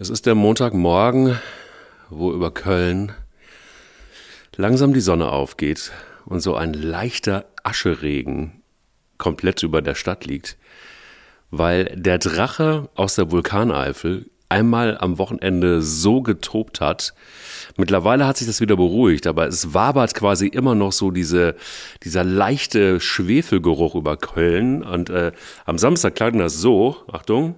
Es ist der Montagmorgen, wo über Köln langsam die Sonne aufgeht und so ein leichter Ascheregen komplett über der Stadt liegt, weil der Drache aus der Vulkaneifel einmal am Wochenende so getobt hat. Mittlerweile hat sich das wieder beruhigt, aber es wabert quasi immer noch so diese, dieser leichte Schwefelgeruch über Köln. Und äh, am Samstag klang das so, Achtung,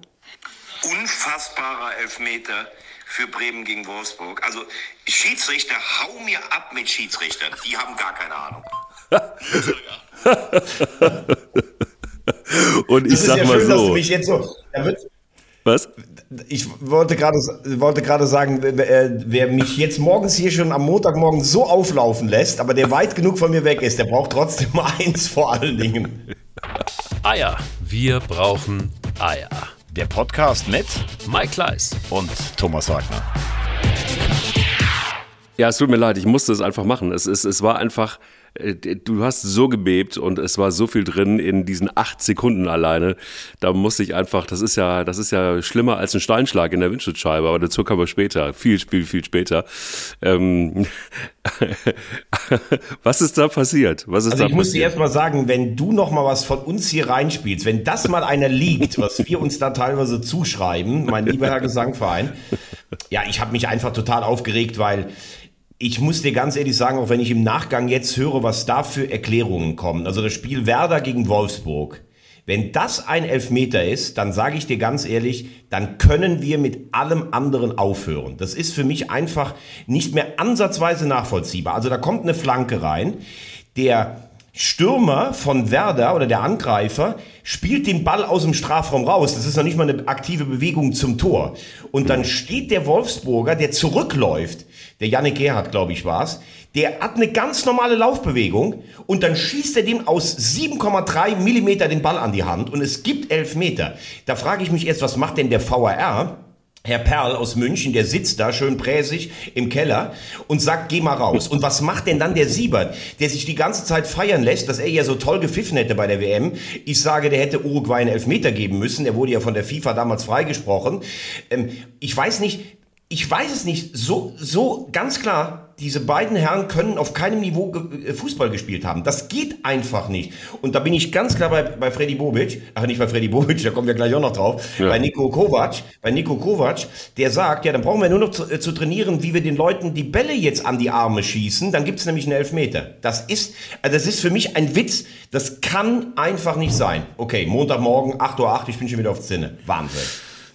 unfassbarer Elfmeter für Bremen gegen Wolfsburg. Also Schiedsrichter, hau mir ab mit Schiedsrichtern. Die haben gar keine Ahnung. Und ich Das ist sag ja mal schön, dass du so. mich jetzt so. Da wird, Was? ich wollte gerade wollte gerade sagen, wer, wer mich jetzt morgens hier schon am Montagmorgen so auflaufen lässt, aber der weit genug von mir weg ist, der braucht trotzdem eins vor allen Dingen. Eier. Wir brauchen Eier. Der Podcast mit Mike Kleiss. und Thomas Wagner. Ja, es tut mir leid, ich musste es einfach machen. Es, es, es war einfach, du hast so gebebt und es war so viel drin in diesen acht Sekunden alleine. Da musste ich einfach, das ist ja, das ist ja schlimmer als ein Steinschlag in der Windschutzscheibe, aber dazu kommen wir später, viel, viel, viel später. Ähm, was ist da passiert? Was ist Also da ich muss dir passiert? erst mal sagen, wenn du noch mal was von uns hier reinspielst, wenn das mal einer liegt, was wir uns da teilweise zuschreiben, mein lieber Herr Gesangverein, ja, ich habe mich einfach total aufgeregt, weil ich muss dir ganz ehrlich sagen, auch wenn ich im Nachgang jetzt höre, was da für Erklärungen kommen. Also das Spiel Werder gegen Wolfsburg. Wenn das ein Elfmeter ist, dann sage ich dir ganz ehrlich, dann können wir mit allem anderen aufhören. Das ist für mich einfach nicht mehr ansatzweise nachvollziehbar. Also da kommt eine Flanke rein, der Stürmer von Werder oder der Angreifer spielt den Ball aus dem Strafraum raus. Das ist noch nicht mal eine aktive Bewegung zum Tor. Und dann steht der Wolfsburger, der zurückläuft, der Yannick Gerhardt, glaube ich, war's, der hat eine ganz normale Laufbewegung und dann schießt er dem aus 7,3 Millimeter den Ball an die Hand und es gibt Elfmeter. Da frage ich mich erst, was macht denn der VAR? Herr Perl aus München, der sitzt da schön präsig im Keller und sagt, geh mal raus. Und was macht denn dann der Siebert, der sich die ganze Zeit feiern lässt, dass er ja so toll gepfiffen hätte bei der WM? Ich sage, der hätte Uruguay einen Elfmeter geben müssen. Er wurde ja von der FIFA damals freigesprochen. Ähm, ich weiß nicht, ich weiß es nicht. So, so ganz klar, diese beiden Herren können auf keinem Niveau äh, Fußball gespielt haben. Das geht einfach nicht. Und da bin ich ganz klar bei, bei Freddy Bobic, ach nicht bei Freddy Bobic, da kommen wir gleich auch noch drauf, Ja. bei Nico Kovac, bei Nico Kovac, der sagt, ja, dann brauchen wir nur noch zu, äh, zu trainieren, wie wir den Leuten die Bälle jetzt an die Arme schießen, dann gibt's nämlich einen Elfmeter. Das ist, also das ist für mich ein Witz, das kann einfach nicht sein. Okay, Montagmorgen, 8.08 Uhr, ich bin schon wieder auf Zinne. Wahnsinn.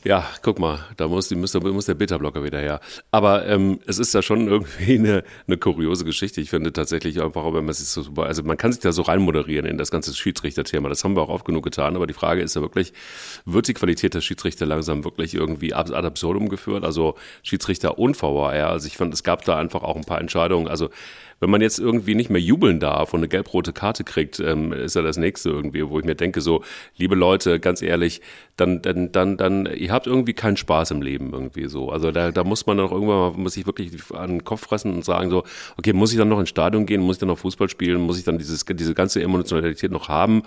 Ja, guck mal, da muss, muss, muss der Beta-Blocker wieder her. Aber ähm, es ist ja schon irgendwie eine, eine kuriose Geschichte. Ich finde tatsächlich einfach, wenn man sich so, also man kann sich da so reinmoderieren in das ganze Schiedsrichterthema. Das haben wir auch oft genug getan. Aber die Frage ist ja wirklich, wird die Qualität der Schiedsrichter langsam wirklich irgendwie ad absurdum geführt? Also Schiedsrichter und VAR. Also ich fand, es gab da einfach auch ein paar Entscheidungen. Also wenn man jetzt irgendwie nicht mehr jubeln darf und eine gelb-rote Karte kriegt, ähm, ist ja das nächste irgendwie, wo ich mir denke, so, liebe Leute, ganz ehrlich, dann, dann, dann, dann, ihr habt irgendwie keinen Spaß im Leben irgendwie so. Also da, da muss man dann auch irgendwann mal, muss ich wirklich an den Kopf fressen und sagen so, okay, muss ich dann noch ins Stadion gehen, muss ich dann noch Fußball spielen, muss ich dann dieses, diese ganze Emotionalität noch haben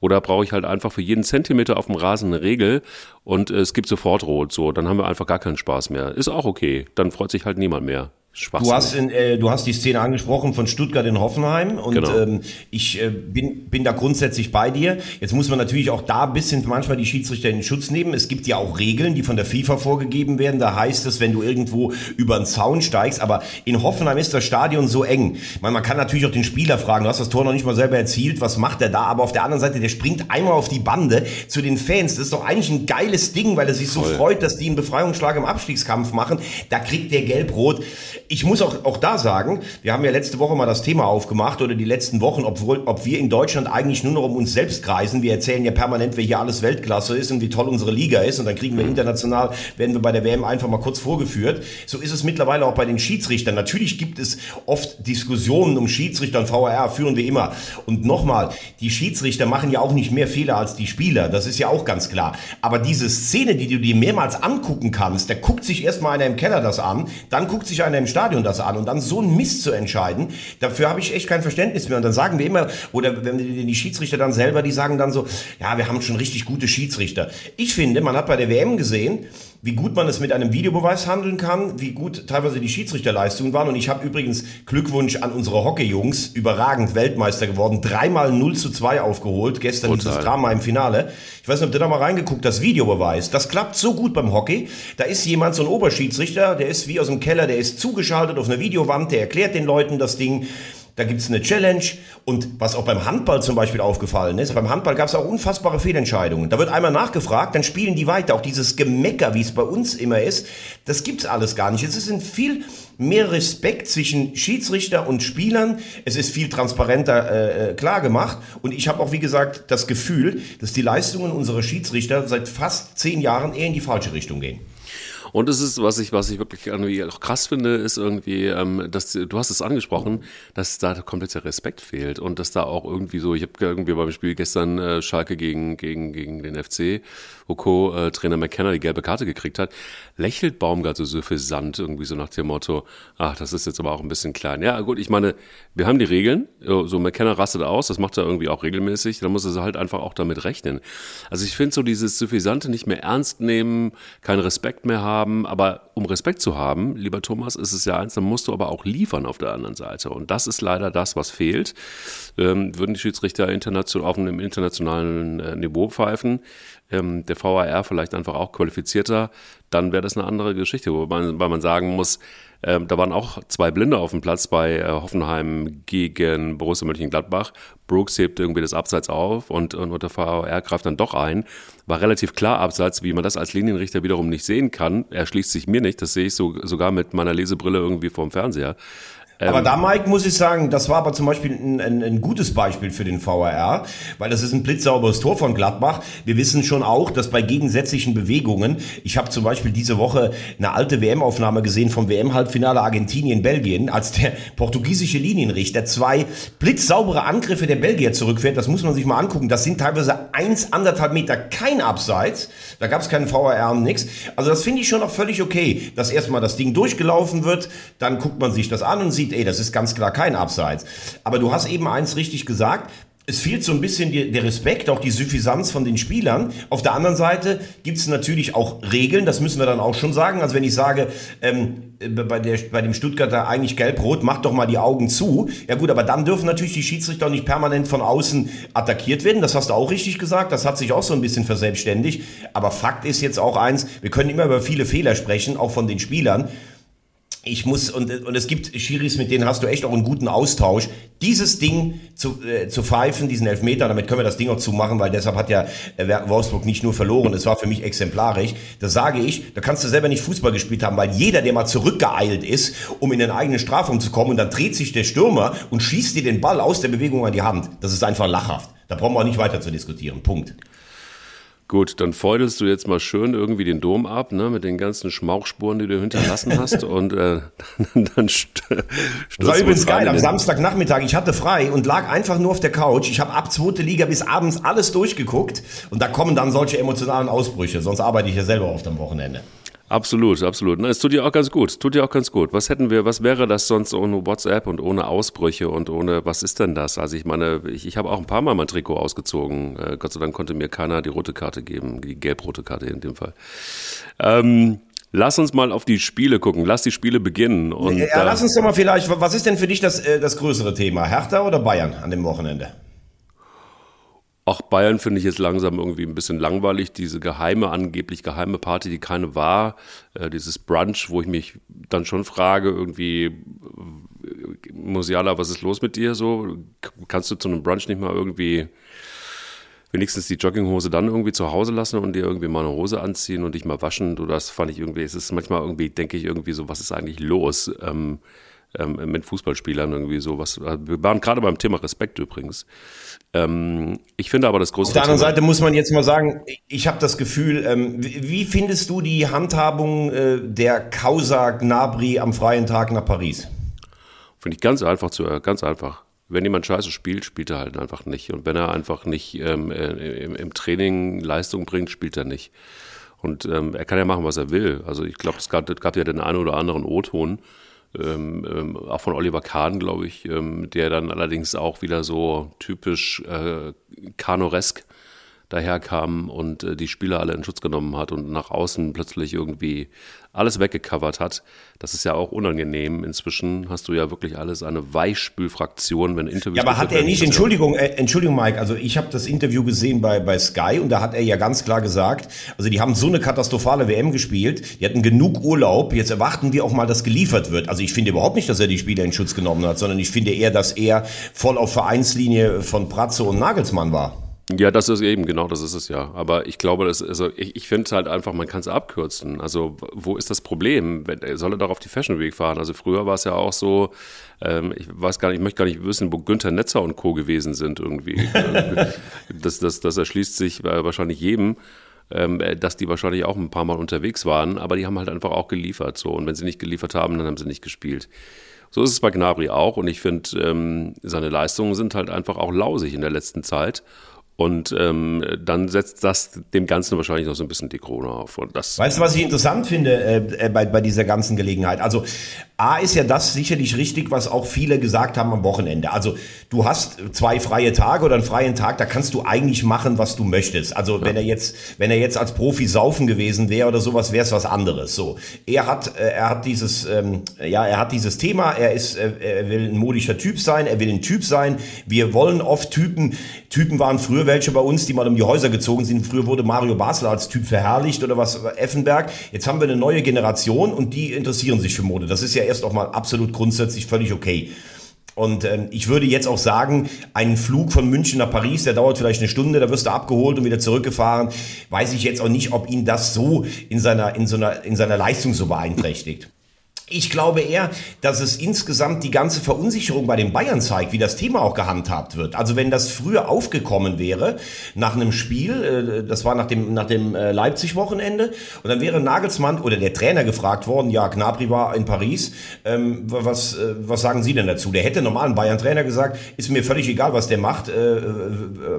oder brauche ich halt einfach für jeden Zentimeter auf dem Rasen eine Regel und äh, es gibt sofort Rot, so, dann haben wir einfach gar keinen Spaß mehr. Ist auch okay, dann freut sich halt niemand mehr. Du hast, in, äh, du hast die Szene angesprochen von Stuttgart in Hoffenheim und Genau. ähm, ich äh, bin, bin da grundsätzlich bei dir. Jetzt muss man natürlich auch da ein bisschen manchmal die Schiedsrichter in Schutz nehmen. Es gibt ja auch Regeln, die von der FIFA vorgegeben werden. Da heißt es, wenn du irgendwo über einen Zaun steigst, aber in Hoffenheim ist das Stadion so eng. Meine, man kann natürlich auch den Spieler fragen, du hast das Tor noch nicht mal selber erzielt, was macht er da? Aber auf der anderen Seite, der springt einmal auf die Bande zu den Fans. Das ist doch eigentlich ein geiles Ding, weil er sich so Voll. freut, dass die einen Befreiungsschlag im Abstiegskampf machen. Da kriegt der gelb-rot. Ich muss auch, auch da sagen, wir haben ja letzte Woche mal das Thema aufgemacht oder die letzten Wochen, obwohl, ob wir in Deutschland eigentlich nur noch um uns selbst kreisen. Wir erzählen ja permanent, wer hier alles Weltklasse ist und wie toll unsere Liga ist und dann kriegen wir international, werden wir bei der WM einfach mal kurz vorgeführt. So ist es mittlerweile auch bei den Schiedsrichtern. Natürlich gibt es oft Diskussionen um Schiedsrichter und VAR, führen wir immer. Und nochmal, die Schiedsrichter machen ja auch nicht mehr Fehler als die Spieler. Das ist ja auch ganz klar. Aber diese Szene, die du dir mehrmals angucken kannst, da guckt sich erstmal einer im Keller das an, dann guckt sich einer im Stadion das an und dann so ein Mist zu entscheiden, dafür habe ich echt kein Verständnis mehr. Und dann sagen wir immer, oder wenn die Schiedsrichter dann selber, die sagen dann so, ja, wir haben schon richtig gute Schiedsrichter. Ich finde, man hat bei der WM gesehen, wie gut man es mit einem Videobeweis handeln kann, wie gut teilweise die Schiedsrichterleistungen waren. Und ich habe übrigens Glückwunsch an unsere Hockey-Jungs, überragend Weltmeister geworden, dreimal 0 zu 2 aufgeholt, gestern Total. dieses Drama im Finale. Ich weiß nicht, ob du da mal reingeguckt hast, Videobeweis. Das klappt so gut beim Hockey. Da ist jemand, so ein Oberschiedsrichter, der ist wie aus dem Keller, der ist zugeschaltet auf einer Videowand, der erklärt den Leuten das Ding. Da gibt's eine Challenge und was auch beim Handball zum Beispiel aufgefallen ist, beim Handball gab's auch unfassbare Fehlentscheidungen. Da wird einmal nachgefragt, dann spielen die weiter. Auch dieses Gemecker, wie es bei uns immer ist, das gibt's alles gar nicht. Es ist ein viel mehr Respekt zwischen Schiedsrichter und Spielern. Es ist viel transparenter äh, klar gemacht und ich habe auch, wie gesagt, das Gefühl, dass die Leistungen unserer Schiedsrichter seit fast zehn Jahren eher in die falsche Richtung gehen. Und es ist, was ich, was ich wirklich irgendwie auch krass finde, ist irgendwie, ähm, dass du hast es angesprochen, dass da komplett der Respekt fehlt und dass da auch irgendwie so, ich habe irgendwie beim Spiel gestern äh, Schalke gegen, gegen, gegen den FC, wo Co-Trainer McKenna die gelbe Karte gekriegt hat, lächelt Baumgart so suffisant irgendwie so nach dem Motto, ach, das ist jetzt aber auch ein bisschen klein. Ja, gut, ich meine, wir haben die Regeln, so McKenna rastet aus, das macht er irgendwie auch regelmäßig, da muss er halt einfach auch damit rechnen. Also ich finde so dieses Suffisante nicht mehr ernst nehmen, keinen Respekt mehr haben, aber um Respekt zu haben, lieber Thomas, ist es ja eins, dann musst du aber auch liefern auf der anderen Seite. Und das ist leider das, was fehlt. Ähm, würden die Schiedsrichter international, auf einem internationalen äh, Niveau pfeifen, ähm, der VAR vielleicht einfach auch qualifizierter, dann wäre das eine andere Geschichte, wobei man, weil man sagen muss, ähm, da waren auch zwei Blinde auf dem Platz bei äh, Hoffenheim gegen Borussia Mönchengladbach. Brooks hebt irgendwie das Abseits auf und, und der VAR greift dann doch ein. War relativ klar Abseits, wie man das als Linienrichter wiederum nicht sehen kann. Er schließt sich mir nicht, das sehe ich so, sogar mit meiner Lesebrille irgendwie vorm Fernseher. Aber da, Mike, muss ich sagen, das war aber zum Beispiel ein, ein, ein, gutes Beispiel für den VAR, weil das ist ein blitzsauberes Tor von Gladbach. Wir wissen schon auch, dass bei gegensätzlichen Bewegungen, ich habe zum Beispiel diese Woche eine alte WM-Aufnahme gesehen vom WM-Halbfinale Argentinien-Belgien, als der portugiesische Linienrichter zwei blitzsaubere Angriffe der Belgier zurückfährt. Das muss man sich mal angucken. Das sind teilweise eins, anderthalb Meter, kein Abseits. Da gab es keinen VAR und nix. Also das finde ich schon noch völlig okay, dass erstmal das Ding durchgelaufen wird, dann guckt man sich das an und sieht, ey, das ist ganz klar kein Abseits. Aber du hast eben eins richtig gesagt. Es fehlt so ein bisschen der Respekt, auch die Suffisanz von den Spielern. Auf der anderen Seite gibt es natürlich auch Regeln, das müssen wir dann auch schon sagen. Also wenn ich sage, ähm, bei, der, bei dem Stuttgarter eigentlich gelb-rot, macht doch mal die Augen zu. Ja gut, aber dann dürfen natürlich die Schiedsrichter nicht permanent von außen attackiert werden. Das hast du auch richtig gesagt. Das hat sich auch so ein bisschen verselbstständigt. Aber Fakt ist jetzt auch eins, wir können immer über viele Fehler sprechen, auch von den Spielern ich muss, und, und es gibt Schiris, mit denen hast du echt auch einen guten Austausch. Dieses Ding zu, äh, zu pfeifen, diesen Elfmeter, damit können wir das Ding auch zumachen, weil deshalb hat ja äh, Wolfsburg nicht nur verloren, es war für mich exemplarisch. Das sage ich, da kannst du selber nicht Fußball gespielt haben, weil jeder, der mal zurückgeeilt ist, um in den eigenen Strafraum zu kommen, und dann dreht sich der Stürmer und schießt dir den Ball aus der Bewegung an die Hand. Das ist einfach lachhaft. Da brauchen wir auch nicht weiter zu diskutieren. Punkt. Gut, dann feudelst du jetzt mal schön irgendwie den Dom ab, ne, mit den ganzen Schmauchspuren, die du hinterlassen hast und äh, dann, dann st Das war übrigens geil, am Samstagnachmittag, ich hatte frei und lag einfach nur auf der Couch. Ich habe ab zweite Liga bis abends alles durchgeguckt und da kommen dann solche emotionalen Ausbrüche, sonst arbeite ich ja selber oft am Wochenende. Absolut, absolut. Na, es tut dir auch ganz gut. Tut dir auch ganz gut. Was hätten wir, was wäre das sonst ohne WhatsApp und ohne Ausbrüche und ohne, was ist denn das? Also ich meine, ich, ich habe auch ein paar Mal mein Trikot ausgezogen. Äh, Gott sei Dank konnte mir keiner die rote Karte geben, die gelb-rote Karte in dem Fall. Ähm, Lass uns mal auf die Spiele gucken. Lass die Spiele beginnen. Und, ja, lass uns doch mal vielleicht, was ist denn für dich das, äh, das größere Thema? Hertha oder Bayern an dem Wochenende? Auch Bayern finde ich jetzt langsam irgendwie ein bisschen langweilig. Diese geheime, angeblich geheime Party, die keine war. Äh, dieses Brunch, wo ich mich dann schon frage, irgendwie, äh, Musiala, was ist los mit dir so? Kannst du zu einem Brunch nicht mal irgendwie wenigstens die Jogginghose dann irgendwie zu Hause lassen und dir irgendwie mal eine Hose anziehen und dich mal waschen? Du, das fand ich irgendwie, es ist manchmal irgendwie, denke ich irgendwie so, was ist eigentlich los? Ähm, ähm, mit Fußballspielern irgendwie so was. Wir waren gerade beim Thema Respekt übrigens. Ähm, ich finde aber das große. Auf der anderen Seite muss man jetzt mal sagen, ich habe das Gefühl, ähm, wie findest du die Handhabung äh, der Causa Gnabry am freien Tag nach Paris? Finde ich ganz einfach zu, äh, ganz einfach. Wenn jemand scheiße spielt, spielt er halt einfach nicht. Und wenn er einfach nicht ähm, äh, im, im, Training Leistung bringt, spielt er nicht. Und ähm, er kann ja machen, was er will. Also ich glaube, es gab, es gab ja den einen oder anderen O-Ton, ähm, ähm, auch von Oliver Kahn, glaube ich, ähm, der dann allerdings auch wieder so typisch äh, Kanoresk daherkam und äh, die Spieler alle in Schutz genommen hat und nach außen plötzlich irgendwie alles weggecovert hat. Das ist ja auch unangenehm. Inzwischen hast du ja wirklich alles eine Weichspülfraktion, wenn Interviews. Ja, aber hat er nicht. Entschuldigung, äh, Entschuldigung, Mike, also ich habe das Interview gesehen bei, bei Sky und da hat er ja ganz klar gesagt, also die haben so eine katastrophale WM gespielt, die hatten genug Urlaub, jetzt erwarten wir auch mal, dass geliefert wird. Also ich finde überhaupt nicht, dass er die Spieler in Schutz genommen hat, sondern ich finde eher, dass er voll auf Vereinslinie von Pratze und Nagelsmann war. Ja, das ist eben, genau, das ist es ja. Aber ich glaube, das, also ich, ich finde halt einfach, man kann es abkürzen. Also, wo ist das Problem? Soll er doch auf die Fashion Week fahren? Also, früher war es ja auch so, ähm, ich weiß gar nicht, ich möchte gar nicht wissen, wo Günther Netzer und Co. gewesen sind irgendwie. das, das, das erschließt sich wahrscheinlich jedem ähm, dass die wahrscheinlich auch ein paar Mal unterwegs waren, aber die haben halt einfach auch geliefert. So. Und wenn sie nicht geliefert haben, dann haben sie nicht gespielt. So ist es bei Gnabry auch und ich finde, ähm, seine Leistungen sind halt einfach auch lausig in der letzten Zeit. Und ähm, dann setzt das dem Ganzen wahrscheinlich noch so ein bisschen die Krone auf. Und das weißt du, was ich interessant finde äh, äh, bei, bei dieser ganzen Gelegenheit? Also A ist ja das sicherlich richtig, was auch viele gesagt haben am Wochenende. Also du hast zwei freie Tage oder einen freien Tag, da kannst du eigentlich machen, was du möchtest. Also ja. wenn er jetzt, wenn er jetzt als Profi saufen gewesen wäre oder sowas, wäre es was anderes. So, er hat, äh, er hat dieses, ähm, ja, er hat dieses Thema. Er ist, äh, er will ein modischer Typ sein. Er will ein Typ sein. Wir wollen oft Typen. Typen waren früher welche bei uns, die mal um die Häuser gezogen sind. Früher wurde Mario Basler als Typ verherrlicht oder was Effenberg. Jetzt haben wir eine neue Generation und die interessieren sich für Mode. Das ist ja erst auch mal absolut grundsätzlich völlig okay. Und ähm, ich würde jetzt auch sagen, ein Flug von München nach Paris, der dauert vielleicht eine Stunde, da wirst du abgeholt und wieder zurückgefahren. Weiß ich jetzt auch nicht, ob ihn das so in seiner, in so einer, in seiner Leistung so beeinträchtigt. Ich glaube eher, dass es insgesamt die ganze Verunsicherung bei den Bayern zeigt, wie das Thema auch gehandhabt wird. Also wenn das früher aufgekommen wäre, nach einem Spiel, äh, das war nach dem, nach dem äh, Leipzig-Wochenende, und dann wäre Nagelsmann oder der Trainer gefragt worden, ja, Gnabry war in Paris, ähm, was, äh, was sagen Sie denn dazu? Der hätte normalen Bayern-Trainer gesagt, ist mir völlig egal, was der macht,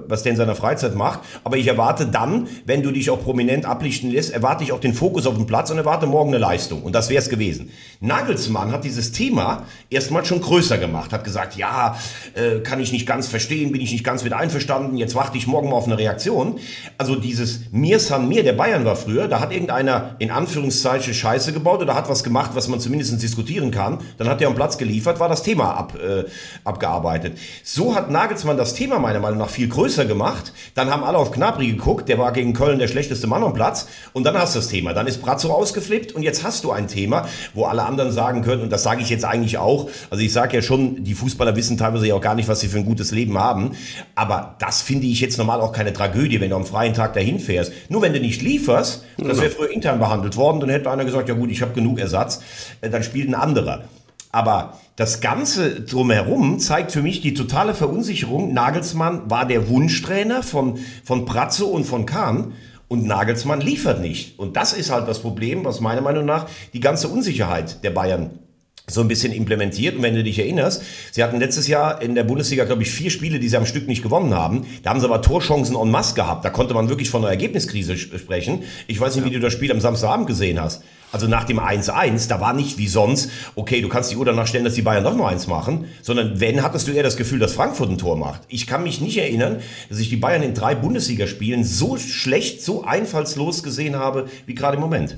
was der in seiner Freizeit macht, aber ich erwarte dann, wenn du dich auch prominent ablichten lässt, erwarte ich auch den Fokus auf den Platz und erwarte morgen eine Leistung. Und das wäre es gewesen. Nagelsmann hat dieses Thema erstmal schon größer gemacht, hat gesagt, ja, äh, kann ich nicht ganz verstehen, bin ich nicht ganz mit einverstanden, jetzt warte ich morgen mal auf eine Reaktion. Also dieses Mir San Mir, der Bayern war früher, da hat irgendeiner in Anführungszeichen Scheiße gebaut oder hat was gemacht, was man zumindest diskutieren kann, dann hat er am Platz geliefert, war das Thema ab, äh, abgearbeitet. So hat Nagelsmann das Thema meiner Meinung nach viel größer gemacht, dann haben alle auf Knabri geguckt, der war gegen Köln der schlechteste Mann am Platz und dann hast du das Thema, dann ist Brazzo ausgeflippt und jetzt hast du ein Thema, wo alle anderen sagen können, und das sage ich jetzt eigentlich auch, also ich sage ja schon, die Fußballer wissen teilweise ja auch gar nicht, was sie für ein gutes Leben haben, aber das finde ich jetzt normal auch keine Tragödie, wenn du am freien Tag dahin fährst. Nur wenn du nicht lieferst, das wäre früher intern behandelt worden, dann hätte einer gesagt, ja gut, ich habe genug Ersatz, äh, dann spielt ein anderer. Aber das Ganze drumherum zeigt für mich die totale Verunsicherung. Nagelsmann war der Wunschtrainer von, von Pratzo und von Kahn und Nagelsmann liefert nicht. Und das ist halt das Problem, was meiner Meinung nach die ganze Unsicherheit der Bayern so ein bisschen implementiert. Und wenn du dich erinnerst, sie hatten letztes Jahr in der Bundesliga, glaube ich, vier Spiele, die sie am Stück nicht gewonnen haben. Da haben sie aber Torchancen en masse gehabt. Da konnte man wirklich von einer Ergebniskrise sprechen. Ich weiß nicht, wie du das Spiel am Samstagabend gesehen hast. Also nach dem 1-1, da war nicht wie sonst, okay, du kannst die Uhr danach stellen, dass die Bayern doch nur eins machen, sondern wenn, hattest du eher das Gefühl, dass Frankfurt ein Tor macht. Ich kann mich nicht erinnern, dass ich die Bayern in drei Bundesligaspielen so schlecht, so einfallslos gesehen habe, wie gerade im Moment.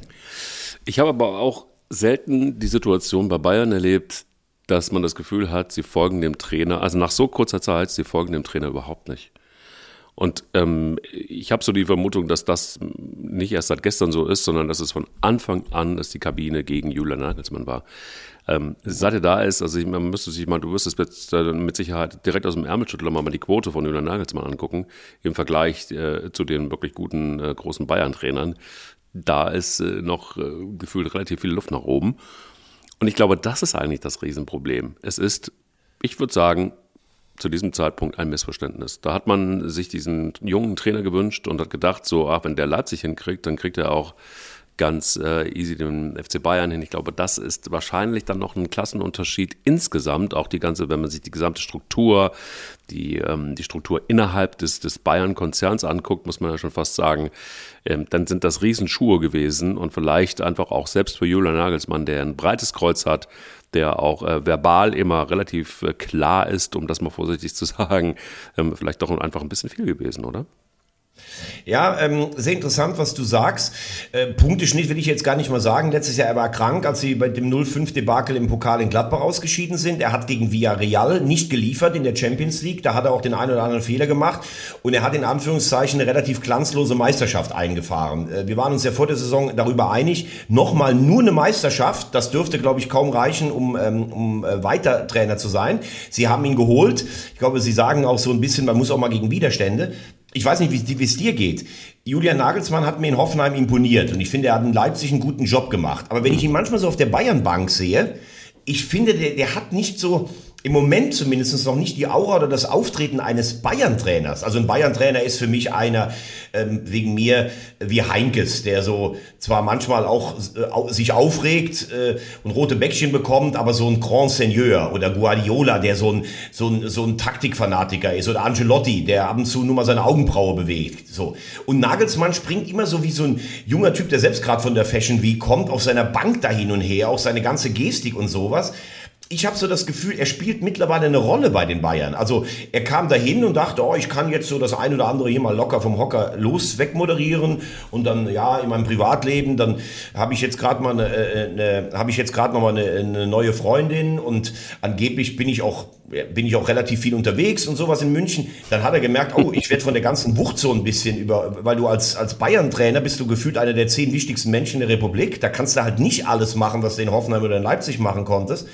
Ich habe aber auch selten die Situation bei Bayern erlebt, dass man das Gefühl hat, sie folgen dem Trainer, also nach so kurzer Zeit, sie folgen dem Trainer überhaupt nicht. Und ähm, ich habe so die Vermutung, dass das nicht erst seit gestern so ist, sondern dass es von Anfang an, dass die Kabine gegen Julian Nagelsmann war. Ähm, seit er da ist, also ich, man müsste sich mal, du wirst es jetzt mit Sicherheit direkt aus dem Ärmelschüttler mal die Quote von Julian Nagelsmann angucken, im Vergleich äh, zu den wirklich guten äh, großen Bayern-Trainern. Da ist äh, noch äh, gefühlt relativ viel Luft nach oben. Und ich glaube, das ist eigentlich das Riesenproblem. Es ist, ich würde sagen, zu diesem Zeitpunkt ein Missverständnis. Da hat man sich diesen jungen Trainer gewünscht und hat gedacht, so, ach, wenn der Leipzig hinkriegt, dann kriegt er auch ganz äh, easy den FC Bayern hin. Ich glaube, das ist wahrscheinlich dann noch ein Klassenunterschied insgesamt. Auch die ganze, wenn man sich die gesamte Struktur, die, ähm, die Struktur innerhalb des, des Bayern-Konzerns anguckt, muss man ja schon fast sagen, ähm, dann sind das Riesenschuhe gewesen und vielleicht einfach auch selbst für Julian Nagelsmann, der ein breites Kreuz hat, der auch äh, verbal immer relativ äh, klar ist, um das mal vorsichtig zu sagen, ähm, vielleicht doch einfach ein bisschen viel gewesen, oder? Ja, ähm, sehr interessant, was du sagst. Äh, Punkteschnitt will ich jetzt gar nicht mal sagen. Letztes Jahr, er war krank, als sie bei dem 0-5-Debakel im Pokal in Gladbach ausgeschieden sind. Er hat gegen Villarreal nicht geliefert in der Champions League. Da hat er auch den einen oder anderen Fehler gemacht. Und er hat in Anführungszeichen eine relativ glanzlose Meisterschaft eingefahren. Äh, wir waren uns ja vor der Saison darüber einig, nochmal nur eine Meisterschaft, das dürfte, glaube ich, kaum reichen, um, ähm, um äh, weiter Trainer zu sein. Sie haben ihn geholt. Ich glaube, sie sagen auch so ein bisschen, man muss auch mal gegen Widerstände ich weiß nicht, wie es dir geht. Julian Nagelsmann hat mir in Hoffenheim imponiert und ich finde, er hat in Leipzig einen guten Job gemacht. Aber wenn ich ihn manchmal so auf der Bayernbank sehe, ich finde, der, der hat nicht so, im Moment zumindest noch nicht die Aura oder das Auftreten eines Bayern-Trainers. Also ein Bayern-Trainer ist für mich einer ähm, wegen mir wie Heinkes, der so zwar manchmal auch äh, sich aufregt äh, und rote Bäckchen bekommt, aber so ein Grand Seigneur oder Guardiola, der so ein, so ein, so ein Taktikfanatiker ist oder Angelotti, der ab und zu nur mal seine Augenbraue bewegt. So. Und Nagelsmann springt immer so wie so ein junger Typ, der selbst gerade von der Fashion Week kommt, auf seiner Bank da hin und her, auch seine ganze Gestik und sowas ich habe so das Gefühl, er spielt mittlerweile eine Rolle bei den Bayern. Also er kam dahin und dachte, oh, ich kann jetzt so das ein oder andere hier mal locker vom Hocker los wegmoderieren und dann ja in meinem Privatleben, dann habe ich jetzt gerade mal eine, äh, eine habe ich jetzt gerade noch mal eine, eine neue Freundin und angeblich bin ich auch bin ich auch relativ viel unterwegs und sowas in München. Dann hat er gemerkt, oh, ich werde von der ganzen Wucht so ein bisschen über, weil du als, als Bayern-Trainer bist du gefühlt einer der zehn wichtigsten Menschen der Republik. Da kannst du halt nicht alles machen, was du in Hoffenheim oder in Leipzig machen konntest.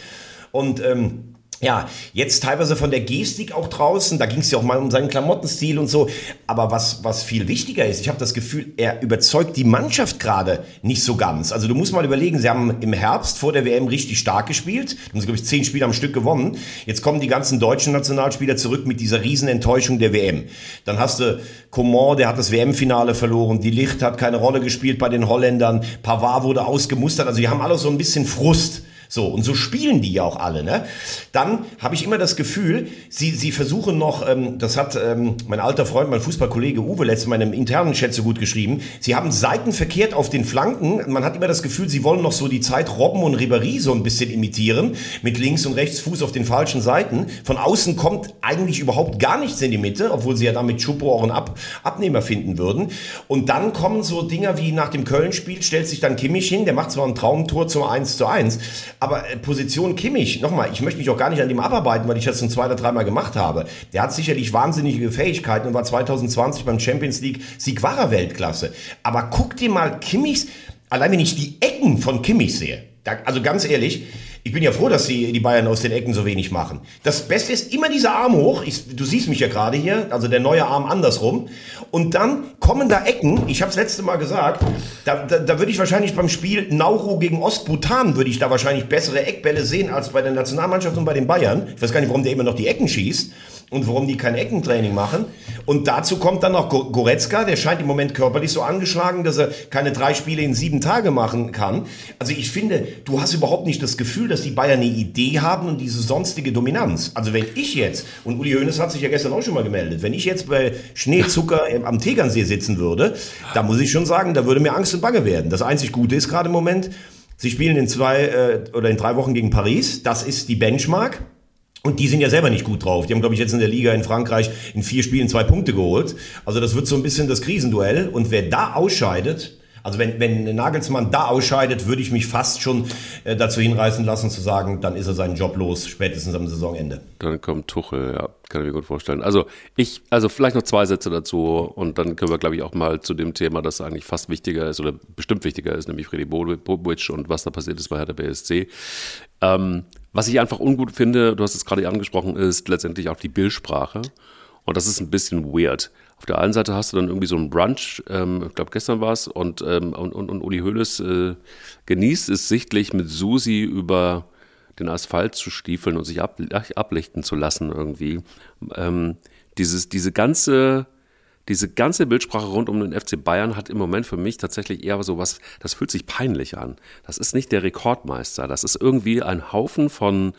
Und ähm, ja, jetzt teilweise von der Gestik auch draußen, da ging es ja auch mal um seinen Klamottenstil und so. Aber was, was viel wichtiger ist, ich habe das Gefühl, er überzeugt die Mannschaft gerade nicht so ganz. Also du musst mal überlegen, sie haben im Herbst vor der WM richtig stark gespielt, haben sie, glaube ich, zehn Spiele am Stück gewonnen. Jetzt kommen die ganzen deutschen Nationalspieler zurück mit dieser riesen Enttäuschung der WM. Dann hast du Coman, der hat das WM-Finale verloren, die Licht hat keine Rolle gespielt bei den Holländern, Pavard wurde ausgemustert, also die haben alle so ein bisschen Frust. So, und so spielen die ja auch alle. Ne? Dann habe ich immer das Gefühl, sie, sie versuchen noch, ähm, das hat ähm, mein alter Freund, mein Fußballkollege Uwe letztens in meinem internen Chat so gut geschrieben, sie haben Seiten verkehrt auf den Flanken. Man hat immer das Gefühl, sie wollen noch so die Zeit Robben und Ribéry so ein bisschen imitieren, mit links und rechts Fuß auf den falschen Seiten. Von außen kommt eigentlich überhaupt gar nichts in die Mitte, obwohl sie ja damit Schupo auch einen Ab Abnehmer finden würden. Und dann kommen so Dinger wie nach dem Köln-Spiel, stellt sich dann Kimmich hin, der macht zwar ein Traumtor zum 1 zu 1, aber äh, Position Kimmich, nochmal, ich möchte mich auch gar nicht an dem abarbeiten, weil ich das schon zwei oder dreimal gemacht habe. Der hat sicherlich wahnsinnige Fähigkeiten und war 2020 beim Champions League Sieg wahrer Weltklasse. Aber guck dir mal Kimmichs, allein wenn ich die Ecken von Kimmich sehe, da, also ganz ehrlich, ich bin ja froh, dass die, die Bayern aus den Ecken so wenig machen. Das Beste ist immer dieser Arm hoch. Ich, du siehst mich ja gerade hier, also der neue Arm andersrum. Und dann kommen da Ecken. Ich habe es letzte Mal gesagt. Da, da, da würde ich wahrscheinlich beim Spiel Nauru gegen Ostbhutan würde ich da wahrscheinlich bessere Eckbälle sehen als bei der Nationalmannschaft und bei den Bayern. Ich weiß gar nicht, warum der immer noch die Ecken schießt und warum die kein Eckentraining machen. Und dazu kommt dann noch Goretzka, der scheint im Moment körperlich so angeschlagen, dass er keine drei Spiele in sieben Tage machen kann. Also ich finde, du hast überhaupt nicht das Gefühl, dass die Bayern eine Idee haben und diese sonstige Dominanz. Also wenn ich jetzt, und Uli Hoeneß hat sich ja gestern auch schon mal gemeldet, wenn ich jetzt bei Schneezucker am Tegernsee sitzen würde, da muss ich schon sagen, da würde mir Angst und Bange werden. Das einzig Gute ist gerade im Moment, sie spielen in zwei äh, oder in drei Wochen gegen Paris. Das ist die Benchmark. Und die sind ja selber nicht gut drauf. Die haben, glaube ich, jetzt in der Liga in Frankreich in vier Spielen zwei Punkte geholt. Also das wird so ein bisschen das Krisenduell. Und wer da ausscheidet, also wenn, wenn Nagelsmann da ausscheidet, würde ich mich fast schon äh, dazu hinreißen lassen zu sagen, dann ist er seinen Job los, spätestens am Saisonende. Dann kommt Tuchel, ja, kann ich mir gut vorstellen. Also ich, also vielleicht noch zwei Sätze dazu und dann können wir, glaube ich, auch mal zu dem Thema, das eigentlich fast wichtiger ist oder bestimmt wichtiger ist, nämlich Freddy Bobic und was da passiert ist bei Hertha BSC. Ähm, was ich einfach ungut finde, du hast es gerade angesprochen, ist letztendlich auch die Bildsprache. Und das ist ein bisschen weird. Auf der einen Seite hast du dann irgendwie so einen Brunch, ähm, ich glaube gestern war es, und, ähm, und, und, und Uli Hoeneß äh, genießt es sichtlich mit Susi über den Asphalt zu stiefeln und sich ab, ablichten zu lassen irgendwie. Ähm, dieses, diese ganze diese ganze Bildsprache rund um den FC Bayern hat im Moment für mich tatsächlich eher so was, das fühlt sich peinlich an. Das ist nicht der Rekordmeister, das ist irgendwie ein Haufen von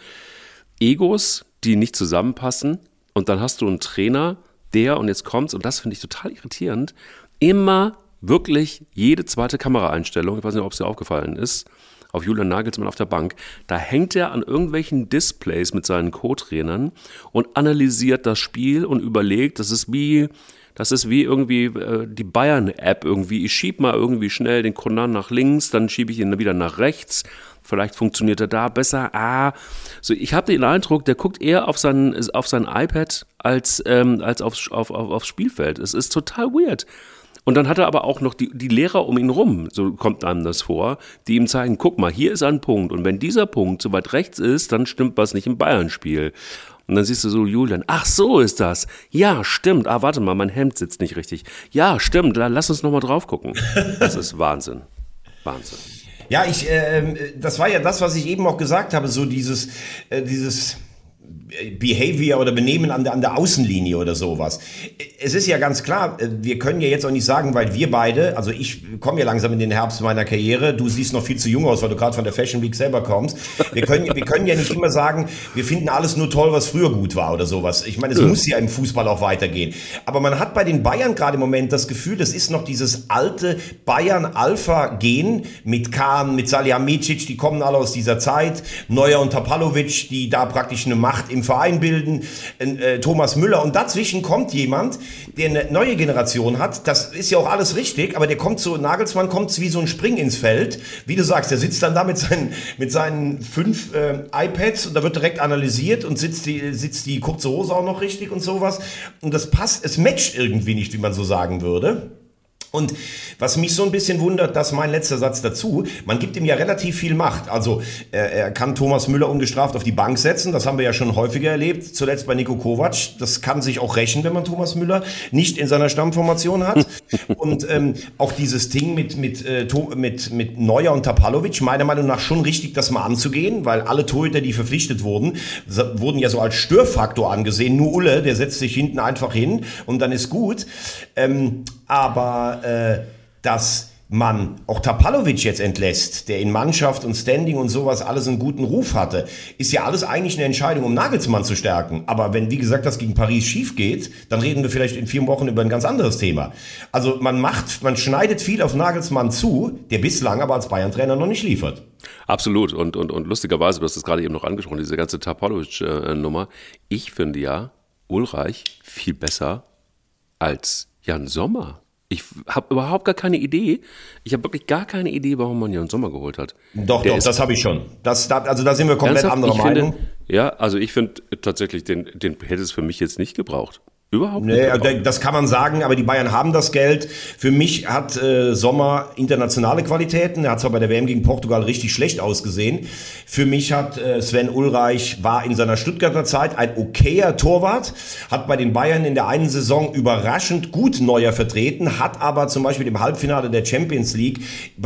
Egos, die nicht zusammenpassen. Und dann hast du einen Trainer, der, und jetzt kommt's, und das finde ich total irritierend, immer wirklich jede zweite Kameraeinstellung, ich weiß nicht, ob es dir aufgefallen ist, auf Julian Nagelsmann auf der Bank, da hängt er an irgendwelchen Displays mit seinen Co-Trainern und analysiert das Spiel und überlegt, das ist wie, Das ist wie irgendwie äh, die Bayern-App irgendwie. Ich schieb mal irgendwie schnell den Konan nach links, dann schiebe ich ihn wieder nach rechts. Vielleicht funktioniert er da besser. Ah, so ich habe den Eindruck, der guckt eher auf sein, auf sein iPad als, ähm, als aufs, auf, auf, aufs Spielfeld. Es ist total weird. Und dann hat er aber auch noch die, die Lehrer um ihn rum, so kommt einem das vor, die ihm zeigen, guck mal, hier ist ein Punkt. Und wenn dieser Punkt so weit rechts ist, dann stimmt was nicht im Bayern-Spiel. Und dann siehst du so Julian, ach so ist das. Ja, stimmt. Ah, warte mal, mein Hemd sitzt nicht richtig. Ja, stimmt. Lass uns nochmal drauf gucken. Das ist Wahnsinn. Wahnsinn. Ja, ich, äh, das war ja das, was ich eben auch gesagt habe, so dieses, äh, dieses, Behavior oder Benehmen an der, an der Außenlinie oder sowas. Es ist ja ganz klar, wir können ja jetzt auch nicht sagen, weil wir beide, also ich komme ja langsam in den Herbst meiner Karriere, du siehst noch viel zu jung aus, weil du gerade von der Fashion Week selber kommst. Wir können, wir können ja nicht immer sagen, wir finden alles nur toll, was früher gut war oder sowas. Ich meine, es ja. muss ja im Fußball auch weitergehen. Aber man hat bei den Bayern gerade im Moment das Gefühl, das ist noch dieses alte Bayern-Alpha-Gen mit Kahn, mit Salihamidzic, die kommen alle aus dieser Zeit, Neuer und Tapalovic, die da praktisch eine Macht im Verein bilden, äh, Thomas Müller. Und dazwischen kommt jemand, der eine neue Generation hat. Das ist ja auch alles richtig, aber der kommt so, Nagelsmann kommt wie so ein Spring ins Feld. Wie du sagst, der sitzt dann da mit seinen, mit seinen fünf äh, iPads und da wird direkt analysiert und sitzt die, sitzt die kurze Hose auch noch richtig und sowas. Und das passt, es matcht irgendwie nicht, wie man so sagen würde. Und was mich so ein bisschen wundert, dass mein letzter Satz dazu, man gibt ihm ja relativ viel Macht. Also er, er kann Thomas Müller ungestraft auf die Bank setzen, das haben wir ja schon häufiger erlebt, zuletzt bei Nico Kovac. Das kann sich auch rächen, wenn man Thomas Müller nicht in seiner Stammformation hat. und ähm, auch dieses Ding mit, mit, äh, mit, mit Neuer und Tapalovic, meiner Meinung nach schon richtig, das mal anzugehen, weil alle Torhüter, die verpflichtet wurden, wurden ja so als Störfaktor angesehen. Nur Ulle, der setzt sich hinten einfach hin und dann ist gut. Ähm, aber äh, dass man auch Tapalovic jetzt entlässt, der in Mannschaft und Standing und sowas alles einen guten Ruf hatte, ist ja alles eigentlich eine Entscheidung, um Nagelsmann zu stärken. Aber wenn, wie gesagt, das gegen Paris schief geht, dann reden wir vielleicht in vier Wochen über ein ganz anderes Thema. Also man macht, man schneidet viel auf Nagelsmann zu, der bislang aber als Bayern-Trainer noch nicht liefert. Absolut. Und, und, und lustigerweise, du hast es gerade eben noch angesprochen, diese ganze Tapalovic-Nummer. Ich finde ja Ulreich viel besser als Jan Sommer. Ich habe überhaupt gar keine Idee. Ich habe wirklich gar keine Idee, warum man Jan Sommer geholt hat. Doch, Der doch, das habe ich schon. Das, da, also da sind wir komplett anderer Meinung. Finde, ja, also ich finde tatsächlich, den, den hätte es für mich jetzt nicht gebraucht. Überhaupt nicht. Nee, das kann man sagen, aber die Bayern haben das Geld. Für mich hat äh, Sommer internationale Qualitäten. Er hat zwar bei der WM gegen Portugal richtig schlecht ausgesehen. Für mich hat äh, Sven Ulreich, war in seiner Stuttgarter Zeit ein okayer Torwart, hat bei den Bayern in der einen Saison überraschend gut Neuer vertreten, hat aber zum Beispiel im Halbfinale der Champions League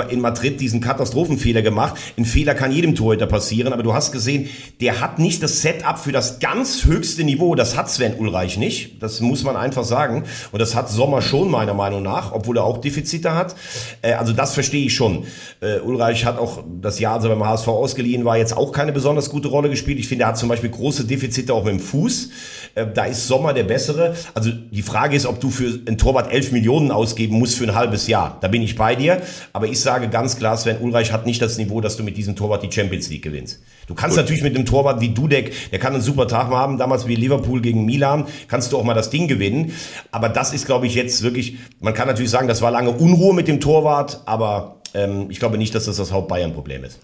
in Madrid diesen Katastrophenfehler gemacht. Ein Fehler kann jedem Torhüter passieren, aber du hast gesehen, der hat nicht das Setup für das ganz höchste Niveau. Das hat Sven Ulreich nicht. Das muss man einfach sagen. Und das hat Sommer schon meiner Meinung nach, obwohl er auch Defizite hat. Äh, also das verstehe ich schon. Äh, Ulreich hat auch das Jahr, als er beim HSV ausgeliehen war, jetzt auch keine besonders gute Rolle gespielt. Ich finde, er hat zum Beispiel große Defizite auch mit dem Fuß. Äh, da ist Sommer der bessere. Also die Frage ist, ob du für ein Torwart 11 Millionen ausgeben musst für ein halbes Jahr. Da bin ich bei dir. Aber ich sage ganz klar, Sven Ulreich hat nicht das Niveau, dass du mit diesem Torwart die Champions League gewinnst. Du kannst Gut. natürlich mit einem Torwart wie Dudek, der kann einen super Tag haben, damals wie Liverpool gegen Milan, kannst du auch mal das Ding gewinnen. Aber das ist, glaube ich, jetzt wirklich, man kann natürlich sagen, das war lange Unruhe mit dem Torwart, aber ähm, ich glaube nicht, dass das das Haupt-Bayern-Problem ist.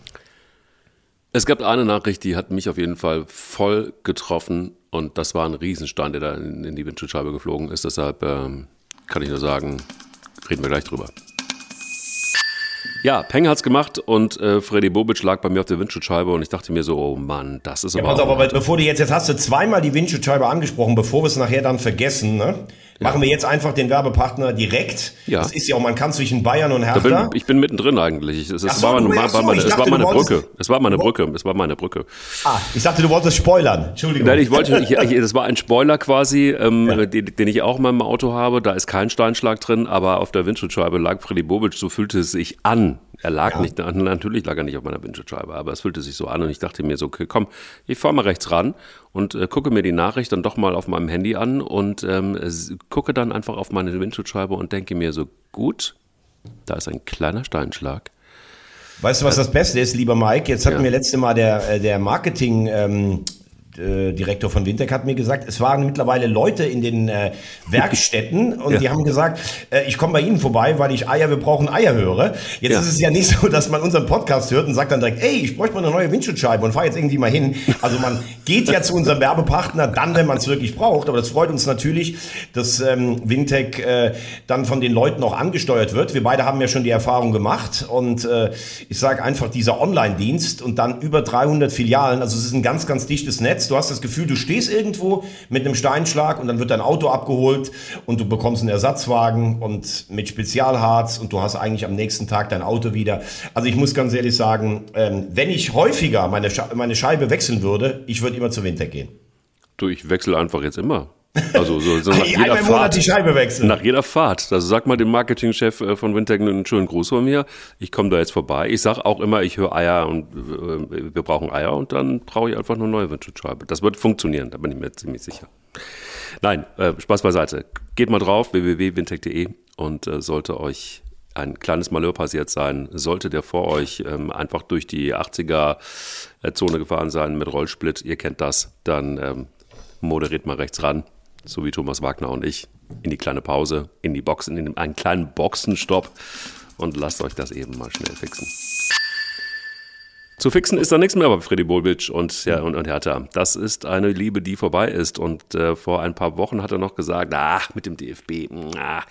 Es gab eine Nachricht, die hat mich auf jeden Fall voll getroffen und das war ein Riesenstein, der da in, in die Windschutzscheibe geflogen ist. Deshalb ähm, kann ich nur sagen, reden wir gleich drüber. Ja, Peng hat's gemacht und äh, Freddy Bobic lag bei mir auf der Windschutzscheibe und ich dachte mir so, oh Mann, das ist ja, aber. Pass auf, aber bevor du jetzt, jetzt hast du zweimal die Windschutzscheibe angesprochen, bevor wir es nachher dann vergessen, ne? Machen wir jetzt einfach den Werbepartner direkt. Ja. Das ist ja auch, man kann zwischen Bayern und Hertha. Bin, ich bin mittendrin eigentlich. Es, es so, war, meine, meine, es war meine Brücke. Es war meine Brücke. Es war meine Brücke. Ah, ich dachte, du wolltest spoilern. Entschuldigung. Nein, ich wollte, ich, ich, das war ein Spoiler quasi, ähm, ja. den, den, ich auch in meinem Auto habe. Da ist kein Steinschlag drin, aber auf der Windschutzscheibe lag Freddy Bobic, so fühlte es sich an. Er lag ja. nicht, natürlich lag er nicht auf meiner Windschutzscheibe, aber es fühlte sich so an und ich dachte mir so, okay, komm, ich fahr mal rechts ran und äh, gucke mir die Nachricht dann doch mal auf meinem Handy an und ähm, gucke dann einfach auf meine Windschutzscheibe und denke mir so, gut, da ist ein kleiner Steinschlag. Weißt du, was das Beste ist, lieber Mike? Jetzt hatten ja. wir letzte Mal der, äh, der Marketing, ähm, äh, Direktor von Wintec hat mir gesagt, es waren mittlerweile Leute in den äh, Werkstätten und Ja. die haben gesagt, äh, ich komme bei Ihnen vorbei, weil ich Eier, wir brauchen Eier höre. Jetzt Ja. ist es ja nicht so, dass man unseren Podcast hört und sagt dann direkt, ey, ich bräuchte mal eine neue Windschutzscheibe und fahr jetzt irgendwie mal hin. Also man geht ja zu unserem Werbepartner dann, wenn man es wirklich braucht. Aber das freut uns natürlich, dass ähm, Wintec äh, dann von den Leuten auch angesteuert wird. Wir beide haben ja schon die Erfahrung gemacht und äh, ich sage einfach, dieser Online-Dienst und dann über 300 Filialen, also es ist ein ganz, ganz dichtes Netz. Du hast das Gefühl, du stehst irgendwo mit einem Steinschlag und dann wird dein Auto abgeholt und du bekommst einen Ersatzwagen und mit Spezialharz und du hast eigentlich am nächsten Tag dein Auto wieder. Also ich muss ganz ehrlich sagen, ähm, wenn ich häufiger meine, Sche meine Scheibe wechseln würde, ich würde immer zu Wintec gehen. Du, ich wechsle einfach jetzt immer. Also so, so nach jeder Fahrt. die Scheibe wechseln. Nach jeder Fahrt. Also sag mal dem Marketingchef äh, von Wintec einen schönen Gruß von mir. Ich komme da jetzt vorbei. Ich sag auch immer, ich höre Eier und äh, wir brauchen Eier und dann brauche ich einfach eine neue Windschutzscheibe. Das wird funktionieren, da bin ich mir ziemlich sicher. Nein, äh, Spaß beiseite. Geht mal drauf, www.wintec.de und äh, sollte euch ein kleines Malheur passiert sein, sollte der vor euch ähm, einfach durch die 80er-Zone gefahren sein mit Rollsplit, ihr kennt das, dann ähm, moderiert mal rechts ran, so wie Thomas Wagner und ich, in die kleine Pause, in die Boxen, in einen kleinen Boxenstopp und lasst euch das eben mal schnell fixen. Zu fixen ist da nichts mehr bei Freddy Bobic und, ja, und, und Hertha. Das ist eine Liebe, die vorbei ist. Und äh, vor ein paar Wochen hat er noch gesagt, ach, mit dem DFB, ah,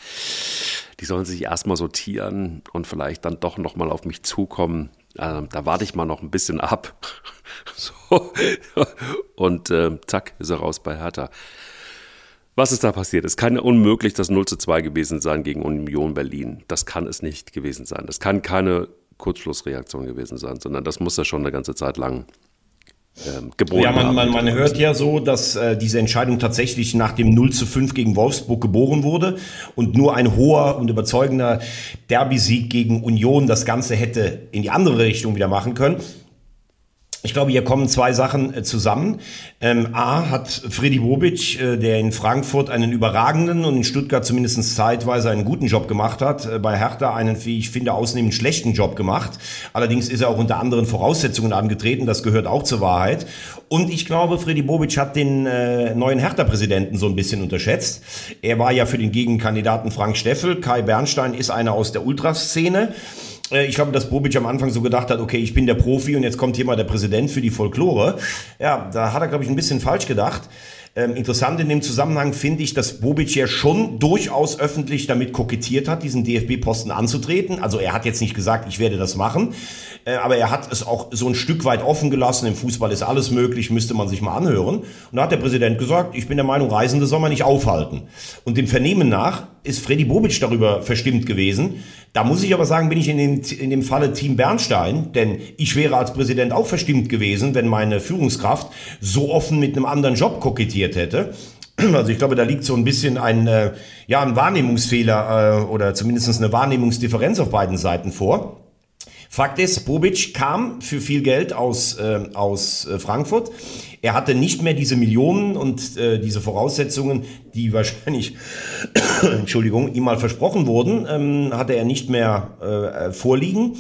die sollen sich erstmal sortieren und vielleicht dann doch nochmal auf mich zukommen. Äh, da warte ich mal noch ein bisschen ab. so. Und äh, zack, ist er raus bei Hertha. Was ist da passiert? Es kann ja unmöglich das 0 zu 2 gewesen sein gegen Union Berlin. Das kann es nicht gewesen sein. Das kann keine Kurzschlussreaktion gewesen sein, sondern das muss er schon eine ganze Zeit lang ähm, geboren Ja, man, man, man hört ja so, dass äh, diese Entscheidung tatsächlich nach dem 0 zu 5 gegen Wolfsburg geboren wurde und nur ein hoher und überzeugender Derby-Sieg gegen Union das Ganze hätte in die andere Richtung wieder machen können. Ich glaube, hier kommen zwei Sachen äh, zusammen. Ähm, A hat Freddy Bobic, äh, der in Frankfurt einen überragenden und in Stuttgart zumindest zeitweise einen guten Job gemacht hat, äh, bei Hertha einen, wie ich finde, ausnehmend schlechten Job gemacht. Allerdings ist er auch unter anderen Voraussetzungen angetreten, das gehört auch zur Wahrheit. Und ich glaube, Freddy Bobic hat den äh, neuen Hertha-Präsidenten so ein bisschen unterschätzt. Er war ja für den Gegenkandidaten Frank Steffel. Kai Bernstein ist einer aus der Ultraszene. Äh, Ich glaube, dass Bobic am Anfang so gedacht hat, okay, ich bin der Profi und jetzt kommt hier mal der Präsident für die Folklore. Ja, da hat er, glaube ich, ein bisschen falsch gedacht. Ähm, interessant in dem Zusammenhang finde ich, dass Bobic ja schon durchaus öffentlich damit kokettiert hat, diesen DFB-Posten anzutreten. Also er hat jetzt nicht gesagt, ich werde das machen, äh, aber er hat es auch so ein Stück weit offen gelassen. Im Fußball ist alles möglich, müsste man sich mal anhören. Und da hat der Präsident gesagt, ich bin der Meinung, Reisende soll man nicht aufhalten. Und dem Vernehmen nach ist Freddy Bobic darüber verstimmt gewesen. Da muss ich aber sagen, bin ich in dem, in dem Falle Team Bernstein, denn ich wäre als Präsident auch verstimmt gewesen, wenn meine Führungskraft so offen mit einem anderen Job kokettiert hätte. Also ich glaube, da liegt so ein bisschen ein, äh, ja, ein Wahrnehmungsfehler äh, oder zumindest eine Wahrnehmungsdifferenz auf beiden Seiten vor. Fakt ist, Bobic kam für viel Geld aus, äh, aus äh, Frankfurt. Er hatte nicht mehr diese Millionen und äh, diese Voraussetzungen, die wahrscheinlich, Entschuldigung, ihm mal versprochen wurden, ähm, hatte er nicht mehr äh, vorliegen.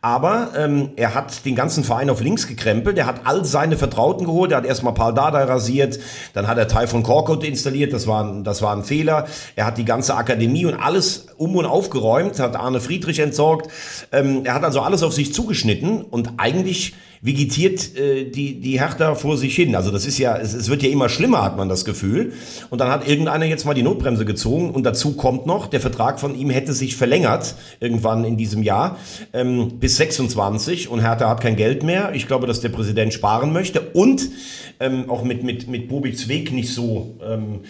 Aber ähm, er hat den ganzen Verein auf links gekrempelt. Er hat all seine Vertrauten geholt. Er hat erstmal Paul Dardai rasiert. Dann hat er Teil von Korkut installiert. Das war, ein- das war ein Fehler. Er hat die ganze Akademie und alles um und aufgeräumt. Hat Arne Friedrich entsorgt. Ähm, er hat also alles auf sich zugeschnitten. Und eigentlich vegetiert äh, die, die Hertha vor sich hin. Also das ist ja, es, es wird ja immer schlimmer, hat man das Gefühl. Und dann hat irgendeiner jetzt mal die Notbremse gezogen und dazu kommt noch, der Vertrag von ihm hätte sich verlängert, irgendwann in diesem Jahr, ähm, bis 26 und Hertha hat kein Geld mehr. Ich glaube, dass der Präsident sparen möchte und ähm, auch mit, mit, mit Bobics Weg nicht so... Ähm,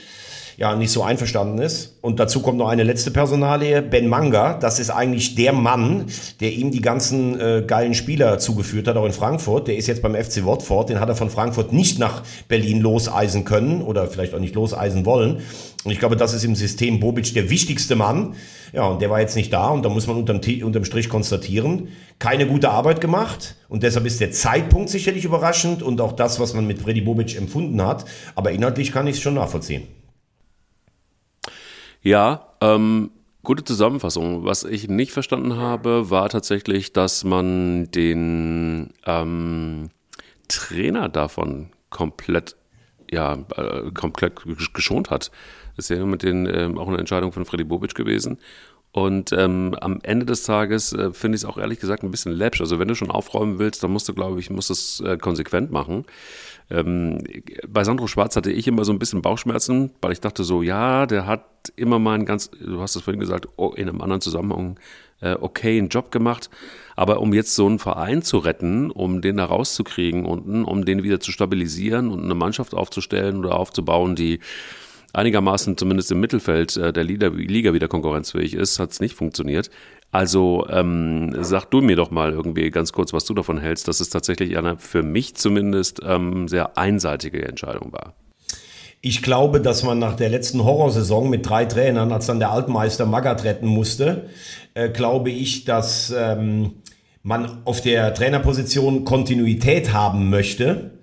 ja, nicht so einverstanden ist. Und dazu kommt noch eine letzte Personalie, Ben Manga. Das ist eigentlich der Mann, der ihm die ganzen äh, geilen Spieler zugeführt hat, auch in Frankfurt. Der ist jetzt beim FC Watford. Den hat er von Frankfurt nicht nach Berlin loseisen können oder vielleicht auch nicht loseisen wollen. Und ich glaube, das ist im System Bobic der wichtigste Mann. Ja, und der war jetzt nicht da und da muss man unterm, unterm Strich konstatieren, keine gute Arbeit gemacht und deshalb ist der Zeitpunkt sicherlich überraschend und auch das, was man mit Freddy Bobic empfunden hat. Aber inhaltlich kann ich es schon nachvollziehen. Ja, ähm, gute Zusammenfassung. Was ich nicht verstanden habe, war tatsächlich, dass man den ähm, Trainer davon komplett, ja, äh, komplett geschont hat. Das ist ja mit den äh, auch eine Entscheidung von Freddy Bobic gewesen. Und ähm, am Ende des Tages äh, finde ich es auch ehrlich gesagt ein bisschen läppsch. Also wenn du schon aufräumen willst, dann musst du, glaube ich, musst es äh, konsequent machen. Ähm, bei Sandro Schwarz hatte ich immer so ein bisschen Bauchschmerzen, weil ich dachte so, ja, der hat immer mal einen ganz, du hast es vorhin gesagt, oh, in einem anderen Zusammenhang äh, okay einen Job gemacht. Aber um jetzt so einen Verein zu retten, um den da rauszukriegen unten, um den wieder zu stabilisieren und eine Mannschaft aufzustellen oder aufzubauen, die einigermaßen zumindest im Mittelfeld äh, der Liga, wieder konkurrenzfähig ist, hat es nicht funktioniert. Also ähm, sag du mir doch mal irgendwie ganz kurz, was du davon hältst, dass es tatsächlich eine für mich zumindest ähm, sehr einseitige Entscheidung war. Ich glaube, dass man nach der letzten Horrorsaison mit drei Trainern, als dann der Altmeister Magath retten musste, äh, glaube ich, dass ähm, man auf der Trainerposition Kontinuität haben möchte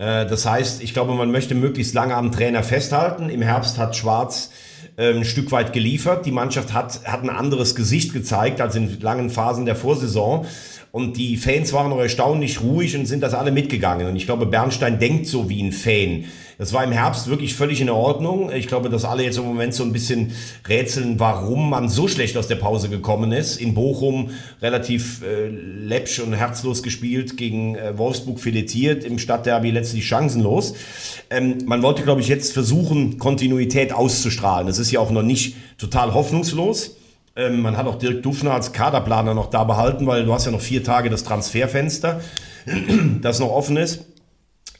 das heißt, ich glaube, man möchte möglichst lange am Trainer festhalten. Im Herbst hat Schwarz äh, ein Stück weit geliefert. Die Mannschaft hat, hat ein anderes Gesicht gezeigt als in langen Phasen der Vorsaison. Und die Fans waren auch erstaunlich ruhig und sind das alle mitgegangen. Und ich glaube, Bernstein denkt so wie ein Fan. Das war im Herbst wirklich völlig in Ordnung. Ich glaube, dass alle jetzt im Moment so ein bisschen rätseln, warum man so schlecht aus der Pause gekommen ist. In Bochum relativ äh, läppsch und herzlos gespielt, gegen äh, Wolfsburg filetiert, im Stadtderby letztlich chancenlos. Ähm, man wollte, glaube ich, jetzt versuchen, Kontinuität auszustrahlen. Das ist ja auch noch nicht total hoffnungslos. Ähm, man hat auch Dirk Dufner als Kaderplaner noch da behalten, weil du hast ja noch vier Tage das Transferfenster, das noch offen ist.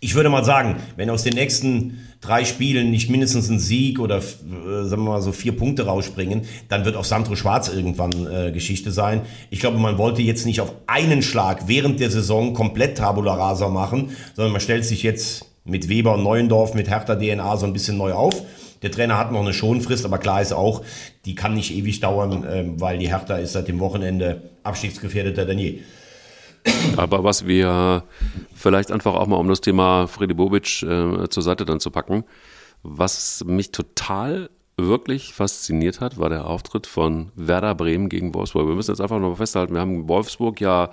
Ich würde mal sagen, wenn aus den nächsten drei Spielen nicht mindestens ein Sieg oder äh, sagen wir mal so vier Punkte rausspringen, dann wird auch Sandro Schwarz irgendwann äh, Geschichte sein. Ich glaube, man wollte jetzt nicht auf einen Schlag während der Saison komplett Tabula Rasa machen, sondern man stellt sich jetzt mit Weber und Neuendorf, mit Hertha DNA so ein bisschen neu auf. Der Trainer hat noch eine Schonfrist, aber klar ist auch, die kann nicht ewig dauern, äh, weil die Hertha ist seit dem Wochenende abstiegsgefährdeter denn je. Aber was wir vielleicht einfach auch mal, um das Thema Freddy Bobic äh, zur Seite dann zu packen, was mich total wirklich fasziniert hat, war der Auftritt von Werder Bremen gegen Wolfsburg. Wir müssen jetzt einfach noch mal festhalten, wir haben Wolfsburg ja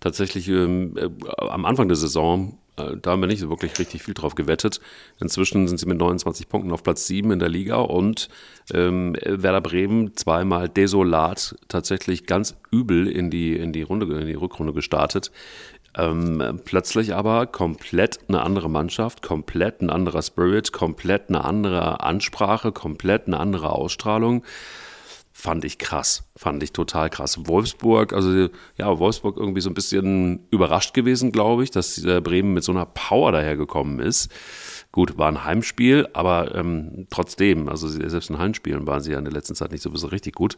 tatsächlich ähm, äh, am Anfang der Saison da haben wir nicht so wirklich richtig viel drauf gewettet. Inzwischen sind sie mit 29 Punkten auf Platz 7 in der Liga und ähm, Werder Bremen zweimal desolat tatsächlich ganz übel in die, in die Runde, in die Rückrunde gestartet. Ähm, plötzlich aber komplett eine andere Mannschaft, komplett ein anderer Spirit, komplett eine andere Ansprache, komplett eine andere Ausstrahlung fand ich krass, fand ich total krass. Wolfsburg, also ja, Wolfsburg irgendwie so ein bisschen überrascht gewesen, glaube ich, dass Bremen mit so einer Power dahergekommen ist. Gut, war ein Heimspiel, aber ähm, trotzdem, also selbst in Heimspielen waren sie ja in der letzten Zeit nicht sowieso richtig gut.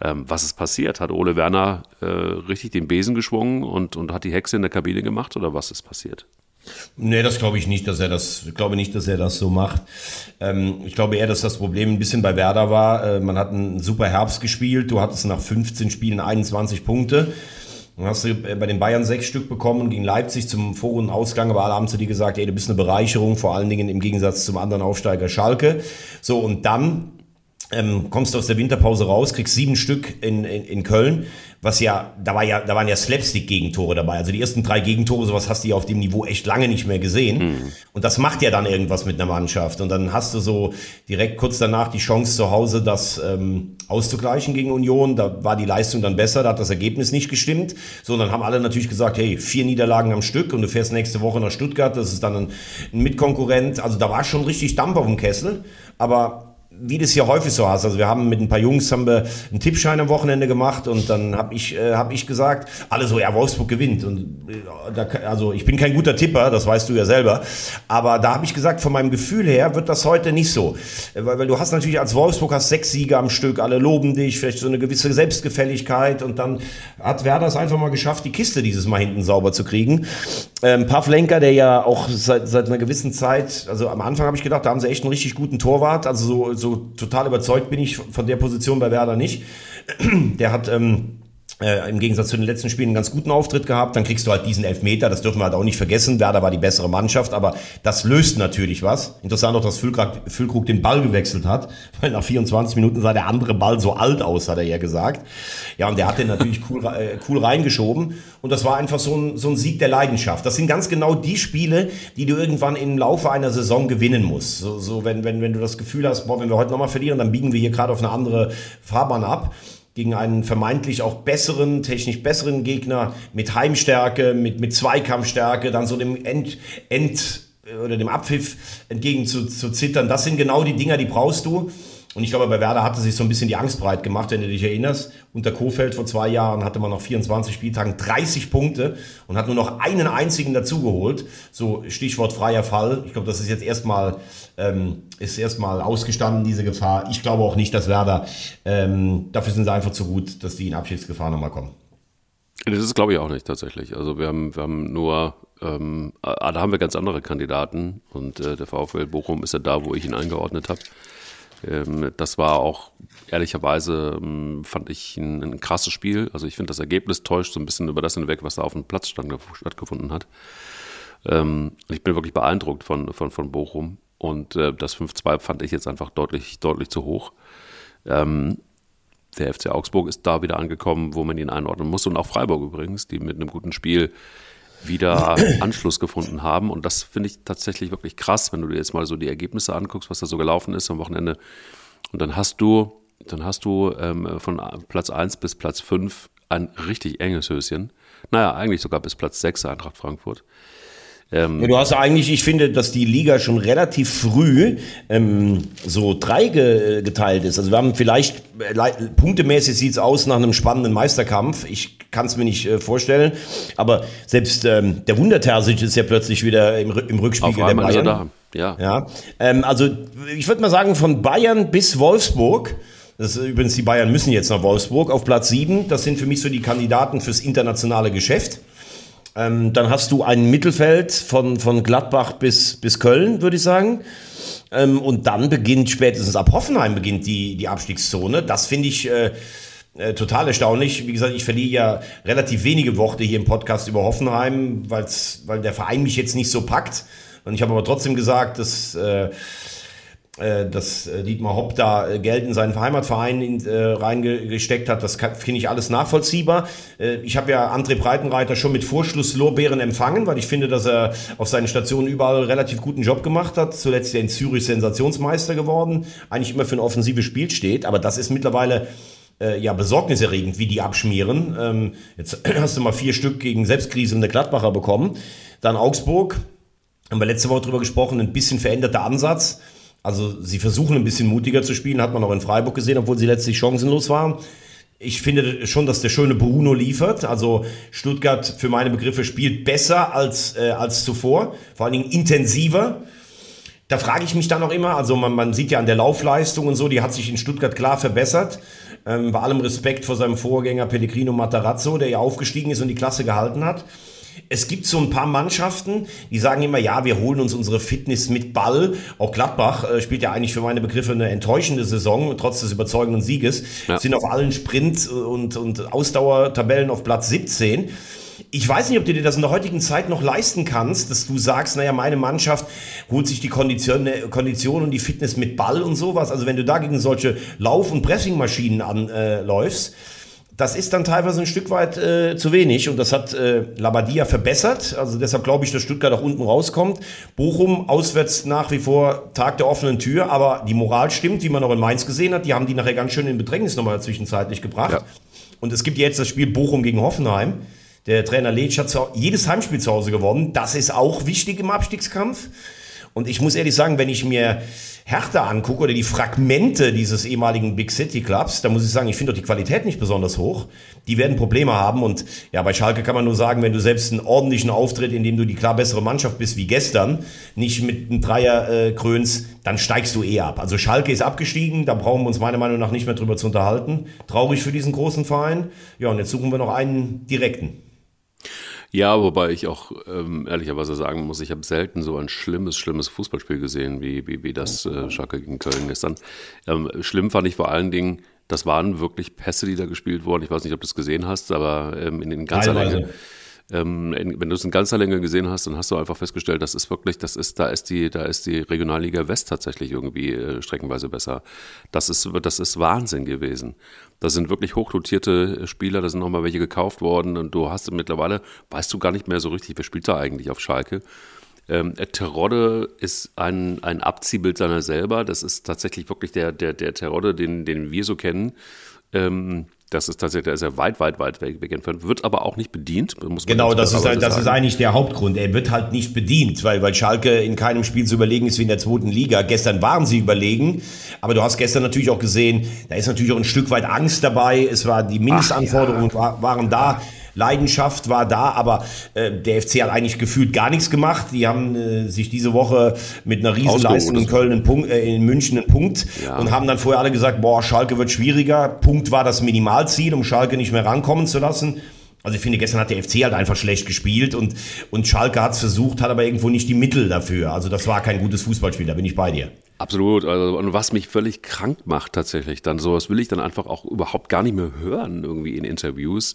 Ähm, was ist passiert? Hat Ole Werner äh, richtig den Besen geschwungen und, und hat die Hexe in der Kabine gemacht oder was ist passiert? Nee, das glaube ich nicht, dass er das, glaube nicht, dass er das so macht. Ähm, ich glaube eher, dass das Problem ein bisschen bei Werder war. Äh, man hat einen super Herbst gespielt. Du hattest nach 15 Spielen 21 Punkte. Dann hast du äh, bei den Bayern sechs Stück bekommen gegen Leipzig zum Ausgang, aber alle haben zu dir gesagt, ey, du bist eine Bereicherung, vor allen Dingen im Gegensatz zum anderen Aufsteiger Schalke. So, und dann ähm, kommst du aus der Winterpause raus, kriegst sieben Stück in, in, in Köln, was ja, da war ja, da waren ja Slapstick-Gegentore dabei. Also die ersten drei Gegentore, sowas hast du ja auf dem Niveau echt lange nicht mehr gesehen. Mhm. Und das macht ja dann irgendwas mit einer Mannschaft. Und dann hast du so direkt kurz danach die Chance zu Hause, das ähm, auszugleichen gegen Union. Da war die Leistung dann besser, da hat das Ergebnis nicht gestimmt. So, und dann haben alle natürlich gesagt, hey, vier Niederlagen am Stück und du fährst nächste Woche nach Stuttgart, das ist dann ein, ein Mitkonkurrent. Also da war schon richtig Dampf auf dem Kessel. Aber wie das hier häufig so hast. Also wir haben mit ein paar Jungs haben wir einen Tippschein am Wochenende gemacht und dann habe ich äh, hab ich gesagt, alle so, ja Wolfsburg gewinnt. Und äh, da, also ich bin kein guter Tipper, das weißt du ja selber, aber da habe ich gesagt, von meinem Gefühl her wird das heute nicht so, weil, weil du hast natürlich als Wolfsburg hast sechs Siege am Stück, alle loben dich, vielleicht so eine gewisse Selbstgefälligkeit. Und dann hat Werder es einfach mal geschafft, die Kiste dieses Mal hinten sauber zu kriegen. Ähm, Pavlenka, der ja auch seit, seit einer gewissen Zeit, also am Anfang habe ich gedacht, da haben sie echt einen richtig guten Torwart, also so, so so total überzeugt bin ich von der Position bei Werder nicht. Der hat ähm, äh, im Gegensatz zu den letzten Spielen einen ganz guten Auftritt gehabt. Dann kriegst du halt diesen Elfmeter, das dürfen wir halt auch nicht vergessen. Werder war die bessere Mannschaft, aber das löst natürlich was. Interessant auch, dass Füllkrug, Füllkrug den Ball gewechselt hat, weil nach 24 Minuten sah der andere Ball so alt aus, hat er ja gesagt. Ja, und der hat den natürlich cool, äh, cool reingeschoben. Und das war einfach so ein, so ein Sieg der Leidenschaft. Das sind ganz genau die Spiele, die du irgendwann im Laufe einer Saison gewinnen musst. So, so wenn, wenn, wenn du das Gefühl hast, boah, wenn wir heute nochmal verlieren, dann biegen wir hier gerade auf eine andere Fahrbahn ab gegen einen vermeintlich auch besseren, technisch besseren Gegner mit Heimstärke, mit, mit Zweikampfstärke, dann so dem End, End oder dem Abpfiff entgegen zu, zu zittern. Das sind genau die Dinger, die brauchst du. Und ich glaube, bei Werder hatte sich so ein bisschen die Angst breit gemacht, wenn du dich erinnerst. Unter Kofeld vor zwei Jahren hatte man nach 24 Spieltagen 30 Punkte und hat nur noch einen einzigen dazugeholt. So Stichwort freier Fall. Ich glaube, das ist jetzt erstmal ähm, ist ausgestanden, diese Gefahr. Ich glaube auch nicht, dass Werder, ähm, dafür sind sie einfach zu gut, dass die in Abschiedsgefahr nochmal kommen. Das ist, glaube ich, auch nicht tatsächlich. Also wir haben, wir haben nur, ähm, da haben wir ganz andere Kandidaten und äh, der VfL Bochum ist ja da, wo ich ihn eingeordnet habe. Ähm, das war auch ehrlicherweise, ähm, fand ich ein, ein, krasses Spiel. Also ich finde, das Ergebnis täuscht so ein bisschen über das hinweg, was da auf dem Platz stand, stattgefunden hat. Ähm, ich bin wirklich beeindruckt von, von, von Bochum. Und äh, das 5-2 fand ich jetzt einfach deutlich, deutlich zu hoch. Der FC Augsburg ist da wieder angekommen, wo man ihn einordnen muss. Und auch Freiburg übrigens, die mit einem guten Spiel wieder Anschluss gefunden haben. Und das finde ich tatsächlich wirklich krass, wenn du dir jetzt mal so die Ergebnisse anguckst, was da so gelaufen ist am Wochenende. Und dann hast du, dann hast du ähm, von Platz 1 bis Platz 5 ein richtig enges Höschen. Naja, eigentlich sogar bis Platz 6 Eintracht Frankfurt. Ähm, ja, du hast eigentlich, ich finde, dass die Liga schon relativ früh ähm, so drei ge geteilt ist. Also wir haben vielleicht, äh, punktemäßig sieht's aus nach einem spannenden Meisterkampf. Ich kann es mir nicht äh, vorstellen. Aber selbst ähm, der Wundertersic ist ja plötzlich wieder im, im Rückspiegel der Bayern. da. Ja. ja ähm, also ich würde mal sagen, von Bayern bis Wolfsburg. Das ist, übrigens, die Bayern müssen jetzt nach Wolfsburg auf Platz sieben. Das sind für mich so die Kandidaten fürs internationale Geschäft. Ähm, dann hast du ein Mittelfeld von, von Gladbach bis, bis Köln, würde ich sagen. Ähm, und dann beginnt spätestens ab Hoffenheim beginnt die, die Abstiegszone. Das finde ich äh, äh, total erstaunlich. Wie gesagt, ich verliere ja relativ wenige Worte hier im Podcast über Hoffenheim, weil's, weil der Verein mich jetzt nicht so packt. Und ich habe aber trotzdem gesagt, dass äh, dass äh, Dietmar Hopp da äh, Geld in seinen Heimatverein reingesteckt hat, das finde ich alles nachvollziehbar. Ich habe ja André Breitenreiter schon mit Vorschlusslorbeeren empfangen, weil ich finde, dass er auf seinen Stationen überall relativ guten Job gemacht hat. Zuletzt ja in Zürich Sensationsmeister geworden, eigentlich immer für ein offensives Spiel steht, aber das ist mittlerweile ja besorgniserregend, wie die abschmieren. Ähm, jetzt hast du mal vier Stück gegen Selbstkrise in der Gladbacher bekommen. Dann Augsburg, haben wir letzte Woche drüber gesprochen, ein bisschen veränderter Ansatz. Also sie versuchen ein bisschen mutiger zu spielen, hat man auch in Freiburg gesehen, obwohl sie letztlich chancenlos waren. Ich finde schon, dass der schöne Bruno liefert. Also Stuttgart für meine Begriffe spielt besser als, äh, als zuvor, vor allen Dingen intensiver. Da frage ich mich dann auch immer, also man, man sieht ja an der Laufleistung und so, die hat sich in Stuttgart klar verbessert. Ähm, bei allem Respekt vor seinem Vorgänger Pellegrino Matarazzo, der ja aufgestiegen ist und die Klasse gehalten hat es gibt so ein paar Mannschaften, die sagen immer, ja, wir holen uns unsere Fitness mit Ball. Auch Gladbach äh, spielt ja eigentlich für meine Begriffe eine enttäuschende Saison, trotz des überzeugenden Sieges. Ja. Sind auf allen Sprint- und, und Ausdauertabellen auf Platz 17. Ich weiß nicht, ob du dir das in der heutigen Zeit noch leisten kannst, dass du sagst, naja, meine Mannschaft holt sich die Kondition, Kondition und die Fitness mit Ball und sowas. Also wenn du da gegen solche Lauf- und Pressingmaschinen anläufst, äh, das ist dann teilweise ein Stück weit äh, zu wenig und das hat äh, Labadia verbessert. Also deshalb glaube ich, dass Stuttgart auch unten rauskommt. Bochum auswärts nach wie vor Tag der offenen Tür, aber die Moral stimmt, wie man auch in Mainz gesehen hat. Die haben die nachher ganz schön in Bedrängnis nochmal zwischenzeitlich gebracht. Ja. Und es gibt jetzt das Spiel Bochum gegen Hoffenheim. Der Trainer Leitsch hat jedes Heimspiel zu Hause gewonnen. Das ist auch wichtig im Abstiegskampf. Und ich muss ehrlich sagen, wenn ich mir Hertha angucke oder die Fragmente dieses ehemaligen Big City Clubs, da muss ich sagen, ich finde doch die Qualität nicht besonders hoch. Die werden Probleme haben und ja, bei Schalke kann man nur sagen, wenn du selbst einen ordentlichen Auftritt, in dem du die klar bessere Mannschaft bist wie gestern, nicht mit einem Dreier äh, krönst, dann steigst du eh ab. Also Schalke ist abgestiegen, da brauchen wir uns meiner Meinung nach nicht mehr drüber zu unterhalten. Traurig für diesen großen Verein. Ja, und jetzt suchen wir noch einen direkten. Ja, wobei ich auch ähm, ehrlicherweise sagen muss, ich habe selten so ein schlimmes, schlimmes Fußballspiel gesehen, wie, wie, wie das äh, Schalke gegen Köln gestern. Ähm, schlimm fand ich vor allen Dingen, Das waren wirklich Pässe, die da gespielt wurden. Ich weiß nicht, ob du es gesehen hast, aber ähm, in den ganzer Teilweise. Länge. Ähm, wenn du es in ganzer Länge gesehen hast, dann hast du einfach festgestellt, das ist wirklich, das ist, da ist die, da ist die Regionalliga West tatsächlich irgendwie äh, streckenweise besser. Das ist, das ist Wahnsinn gewesen. Das sind wirklich hochdotierte Spieler, da sind nochmal welche gekauft worden und du hast mittlerweile, weißt du gar nicht mehr so richtig, wer spielt da eigentlich auf Schalke. Ähm, Terodde ist ein, ein Abziehbild seiner selber. Das ist tatsächlich wirklich der, der, der Terodde, den, den wir so kennen. Ähm, das ist tatsächlich, der ist ja weit, weit, weit weg, weg entfernt, wird aber auch nicht bedient. Genau, das ist, das ist sagen. eigentlich der Hauptgrund. Er wird halt nicht bedient, weil, weil Schalke in keinem Spiel so überlegen ist wie in der zweiten Liga. Gestern waren sie überlegen, aber du hast gestern natürlich auch gesehen, da ist natürlich auch ein Stück weit Angst dabei. Es war die Mindestanforderungen war, waren da. Leidenschaft war da, aber äh, der FC hat eigentlich gefühlt gar nichts gemacht. Die haben äh, sich diese Woche mit einer Riesenleistung in. Köln einen Punkt, äh, in München einen Punkt Ja. und haben dann vorher alle gesagt, boah, Schalke wird schwieriger. Punkt war das Minimalziel, um Schalke nicht mehr rankommen zu lassen. Also ich finde, gestern hat der FC halt einfach schlecht gespielt und, und Schalke hat es versucht, hat aber irgendwo nicht die Mittel dafür. Also das war kein gutes Fußballspiel, da bin ich bei dir. Absolut. Also, und was mich völlig krank macht tatsächlich, dann sowas will ich dann einfach auch überhaupt gar nicht mehr hören, irgendwie in Interviews.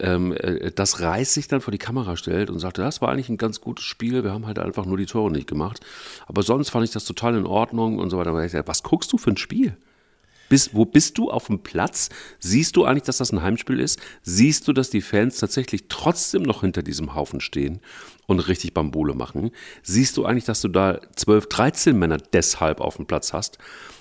Ähm, äh, das Reis sich dann vor die Kamera stellt und sagt, das war eigentlich ein ganz gutes Spiel, wir haben halt einfach nur die Tore nicht gemacht. Aber sonst fand ich das total in Ordnung und so weiter. Aber ich sag, Was guckst du für ein Spiel? Bist, wo bist du auf dem Platz? Siehst du eigentlich, dass das ein Heimspiel ist? Siehst du, dass die Fans tatsächlich trotzdem noch hinter diesem Haufen stehen und richtig Bambule machen? Siehst du eigentlich, dass du da 12, 13 Männer deshalb auf dem Platz hast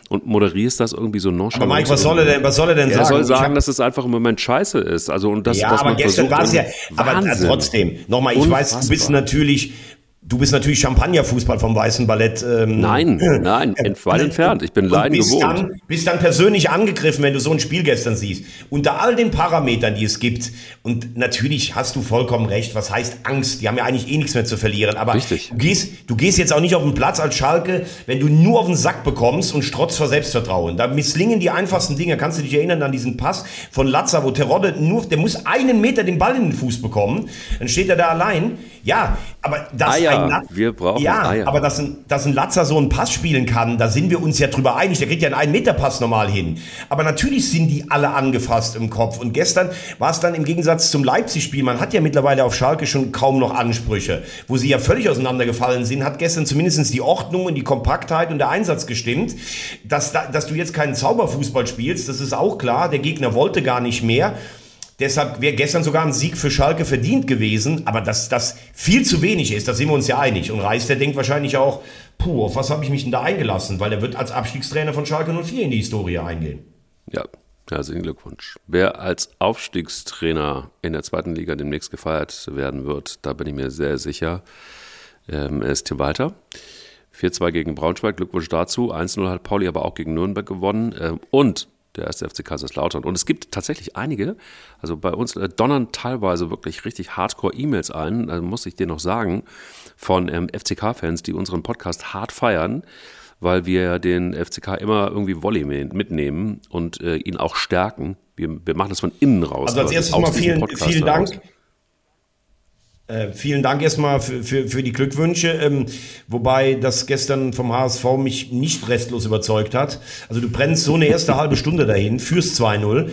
und moderierst das irgendwie so nonchalant? Aber Mike, was soll er denn, was soll er denn Er sagen? soll Ich sagen, hab- dass es einfach im Moment scheiße ist. Also und das, ja, dass aber gestern war es ja, aber äh, Wahnsinn. trotzdem, nochmal, ich weiß, du bist Unfassbar. natürlich, du bist natürlich Champagnerfußball vom Weißen Ballett. Ähm, Nein, nein, ent- weit entfernt. Ich bin Leiden bist gewohnt. dann, bist dann persönlich angegriffen, wenn du so ein Spiel gestern siehst. Unter all den Parametern, die es gibt, und natürlich hast du vollkommen recht, was heißt Angst? Die haben ja eigentlich eh nichts mehr zu verlieren. Aber Richtig. Du, gehst, du gehst jetzt auch nicht auf den Platz als Schalke, wenn du nur auf den Sack bekommst und strotzt vor Selbstvertrauen. Da misslingen die einfachsten Dinge. Kannst du dich erinnern an diesen Pass von Latza, wo Terodde nur, der muss einen Meter den Ball in den Fuß bekommen. Dann steht er da allein. Ja, aber das Eier. ein Lat- Wir brauchen ja, Eier. aber dass ein, dass ein Latzer so einen Pass spielen kann, da sind wir uns ja drüber einig. Der kriegt ja einen 1-Meter-Pass normal hin. Aber natürlich sind die alle angefasst im Kopf. Und gestern war es dann im Gegensatz zum Leipzig-Spiel, man hat ja mittlerweile auf Schalke schon kaum noch Ansprüche. Wo sie ja völlig auseinandergefallen sind, hat gestern zumindest die Ordnung und die Kompaktheit und der Einsatz gestimmt. Dass, da, dass du jetzt keinen Zauberfußball spielst, das ist auch klar. Der Gegner wollte gar nicht mehr. Deshalb wäre gestern sogar ein Sieg für Schalke verdient gewesen, aber dass das viel zu wenig ist, da sind wir uns ja einig. Und Reis, der denkt wahrscheinlich auch, puh, auf was habe ich mich denn da eingelassen? Weil er wird als Abstiegstrainer von Schalke 04 in die Historie eingehen. Ja, herzlichen Glückwunsch. Wer als Aufstiegstrainer in der zweiten Liga demnächst gefeiert werden wird, da bin ich mir sehr sicher, ähm, ist Tim Walter. 4-2 gegen Braunschweig, Glückwunsch dazu. 1-0 hat Pauli aber auch gegen Nürnberg gewonnen. Ähm, und der erste FC Kaiserslautern. Und es gibt tatsächlich einige, also bei uns äh, donnern teilweise wirklich richtig Hardcore-E-Mails ein, also muss ich dir noch sagen, von ähm, FCK-Fans, die unseren Podcast hart feiern, weil wir den FCK immer irgendwie Volley mitnehmen und äh, ihn auch stärken. Wir, wir machen das von innen raus. Also als erstes mal vielen, vielen. Dank. Äh, vielen Dank erstmal für, für, für die Glückwünsche, ähm, wobei das gestern vom HSV mich nicht restlos überzeugt hat. Also du brennst so eine erste halbe Stunde dahin, führst 2-0,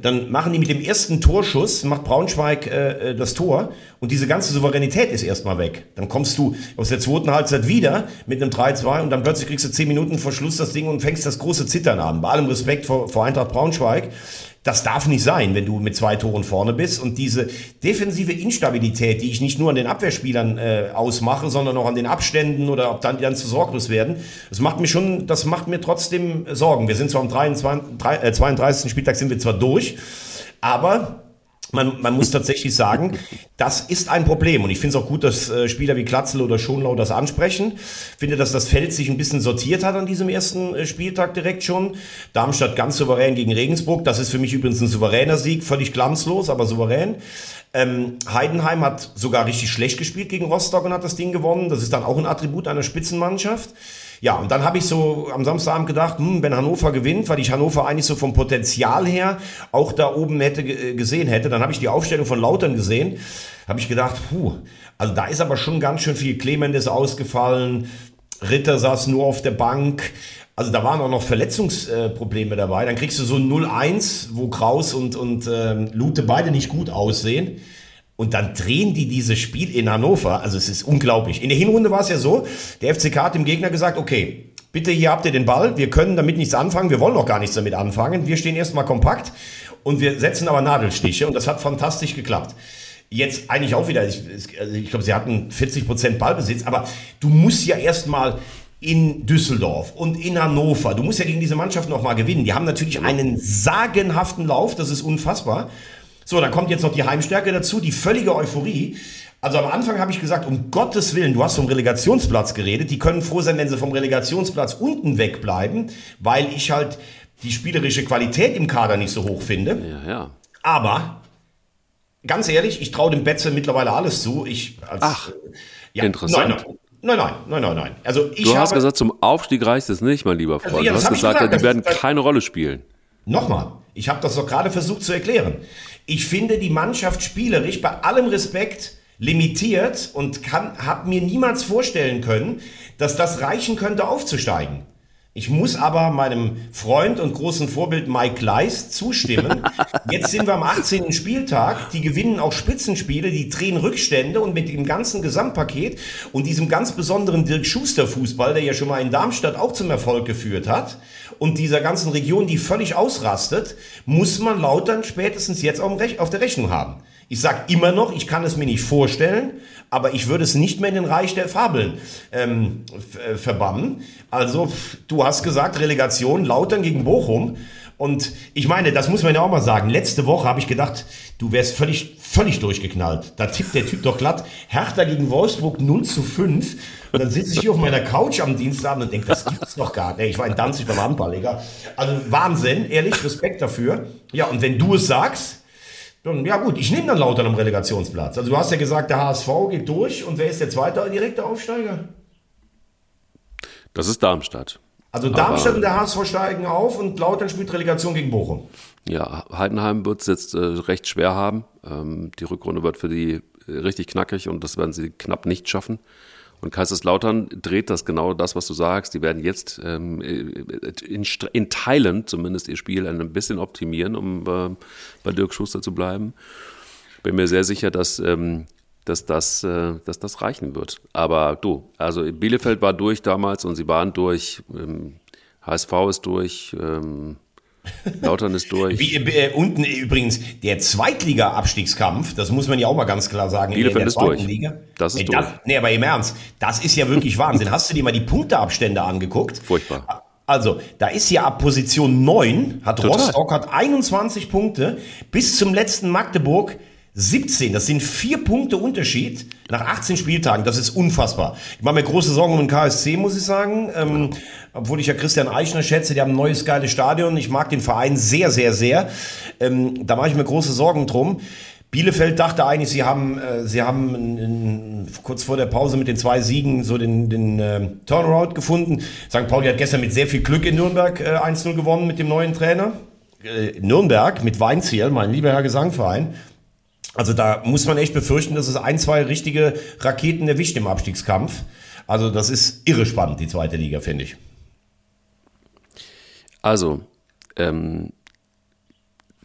dann machen die mit dem ersten Torschuss, macht Braunschweig äh, äh, das Tor und diese ganze Souveränität ist erstmal weg. Dann kommst du aus der zweiten Halbzeit wieder mit einem 3-2 und dann plötzlich kriegst du 10 Minuten vor Schluss das Ding und fängst das große Zittern an. Bei allem Respekt vor, vor Eintracht Braunschweig. Das darf nicht sein, wenn du mit zwei Toren vorne bist. Und diese defensive Instabilität, die ich nicht nur an den Abwehrspielern äh, ausmache, sondern auch an den Abständen oder ob dann die dann zu sorglos werden, das macht mir schon, das macht mir trotzdem Sorgen. Wir sind zwar am 23, drei- äh, 32. Spieltag sind wir zwar durch, aber man, man muss tatsächlich sagen, das ist ein Problem. Und ich finde es auch gut, dass äh, Spieler wie Klatzel oder Schonlau das ansprechen. Finde, dass das Feld sich ein bisschen sortiert hat an diesem ersten äh, Spieltag direkt schon. Darmstadt ganz souverän gegen Regensburg. Das ist für mich übrigens ein souveräner Sieg. Völlig glanzlos, aber souverän. Ähm, Heidenheim hat sogar richtig schlecht gespielt gegen Rostock und hat das Ding gewonnen. Das ist dann auch ein Attribut einer Spitzenmannschaft. Ja, und dann habe ich so am Samstagabend gedacht, hm, wenn Hannover gewinnt, weil ich Hannover eigentlich so vom Potenzial her auch da oben hätte ge- gesehen hätte, dann habe ich die Aufstellung von Lautern gesehen, habe ich gedacht, puh, also da ist aber schon ganz schön viel Clemendes ausgefallen. Ritter saß nur auf der Bank. Also da waren auch noch Verletzungsprobleme dabei. Dann kriegst du so ein 0-1, wo Kraus und, und ähm, Lute beide nicht gut aussehen. Und dann drehen die dieses Spiel in Hannover. Also es ist unglaublich. In der Hinrunde war es ja so, der FCK hat dem Gegner gesagt, okay, bitte hier habt ihr den Ball, wir können damit nichts anfangen, wir wollen auch gar nichts damit anfangen. Wir stehen erstmal kompakt und wir setzen aber Nadelstiche und das hat fantastisch geklappt. Jetzt eigentlich auch wieder, ich, also ich glaube, sie hatten 40 Prozent Ballbesitz, aber du musst ja erstmal in Düsseldorf und in Hannover. Du musst ja gegen diese Mannschaft nochmal gewinnen. Die haben natürlich einen sagenhaften Lauf, das ist unfassbar. So, dann kommt jetzt noch die Heimstärke dazu, die völlige Euphorie. Also am Anfang habe ich gesagt, um Gottes Willen, du hast vom Relegationsplatz geredet. Die können froh sein, wenn sie vom Relegationsplatz unten wegbleiben, weil ich halt die spielerische Qualität im Kader nicht so hoch finde. Ja, ja. Aber ganz ehrlich, ich traue dem Betze mittlerweile alles zu. Ich als, Ach, ja, interessant. Nein, nein, nein, nein, nein, nein. Also ich Du hast habe, gesagt, zum Aufstieg reicht es nicht, mein lieber Freund. Also, ja, du hast gesagt, gesagt, die werden keine Rolle spielen. Nochmal, ich habe das doch gerade versucht zu erklären. Ich finde die Mannschaft spielerisch bei allem Respekt limitiert und habe mir niemals vorstellen können, dass das reichen könnte, aufzusteigen. Ich muss aber meinem Freund und großen Vorbild Mike Leist zustimmen. Jetzt sind wir am 18. Spieltag. Die gewinnen auch Spitzenspiele, die drehen Rückstände und mit dem ganzen Gesamtpaket und diesem ganz besonderen Dirk Schuster Fußball, der ja schon mal in Darmstadt auch zum Erfolg geführt hat und dieser ganzen Region, die völlig ausrastet, muss man Lautern spätestens jetzt auf der Rechnung haben. Ich sage immer noch, ich kann es mir nicht vorstellen, aber ich würde es nicht mehr in den Reich der Fabeln ähm, äh, verbannen. Also, du hast gesagt, Relegation, Lautern gegen Bochum. Und ich meine, das muss man ja auch mal sagen. Letzte Woche habe ich gedacht, du wärst völlig, völlig durchgeknallt. Da tippt der Typ doch glatt. Hertha gegen Wolfsburg 0 zu 5. Und dann sitze ich hier auf meiner Couch am Dienstabend und denke, das gibt's doch gar nicht. Ich war in Danzig beim Handball, Digga. Also Wahnsinn, ehrlich, Respekt dafür. Ja, und wenn du es sagst, dann, ja gut, ich nehme dann Lautern am Relegationsplatz. Also du hast ja gesagt, der HSV geht durch und wer ist der zweite direkte Aufsteiger? Das ist Darmstadt. Also Darmstadt und der HSV steigen auf und Lautern spielt Relegation gegen Bochum. Ja, Heidenheim wird es jetzt äh, recht schwer haben. Ähm, die Rückrunde wird für die äh, richtig knackig und das werden sie knapp nicht schaffen. Und Kaiserslautern dreht das genau das, was du sagst. Die werden jetzt ähm, in, St- in Teilen zumindest ihr Spiel ein bisschen optimieren, um äh, bei Dirk Schuster zu bleiben. Bin mir sehr sicher, dass, ähm, dass, das, äh, dass das reichen wird. Aber du, also Bielefeld war durch damals und sie waren durch. Ähm, HSV ist durch. Ähm, Lautern ist durch. Wie, äh, unten übrigens der Zweitliga-Abstiegskampf, das muss man ja auch mal ganz klar sagen. Bielefeld ist durch. Liga. Das ist nee, durch. nee, aber im Ernst, das ist ja wirklich Wahnsinn. Hast du dir mal die Punkteabstände angeguckt? Furchtbar. Also, da ist ja ab Position 9, hat Total. Rostock hat 21 Punkte, bis zum letzten Magdeburg 17. Das sind vier Punkte Unterschied nach 18 Spieltagen. Das ist unfassbar. Ich mache mir große Sorgen um den KSC, muss ich sagen. Ähm, obwohl ich ja Christian Eichner schätze, die haben ein neues geiles Stadion. Ich mag den Verein sehr, sehr, sehr. Ähm, da mache ich mir große Sorgen drum. Bielefeld dachte eigentlich, sie haben, äh, sie haben in, in, kurz vor der Pause mit den zwei Siegen so den, den äh, Turnaround gefunden. St. Pauli hat gestern mit sehr viel Glück in Nürnberg äh, 1-0 gewonnen mit dem neuen Trainer. Äh, Nürnberg mit Weinziel, mein lieber Herr Gesangverein. Also da muss man echt befürchten, dass es ein, zwei richtige Raketen erwischt im Abstiegskampf. Also das ist irre spannend, die zweite Liga, finde ich. Also, ähm,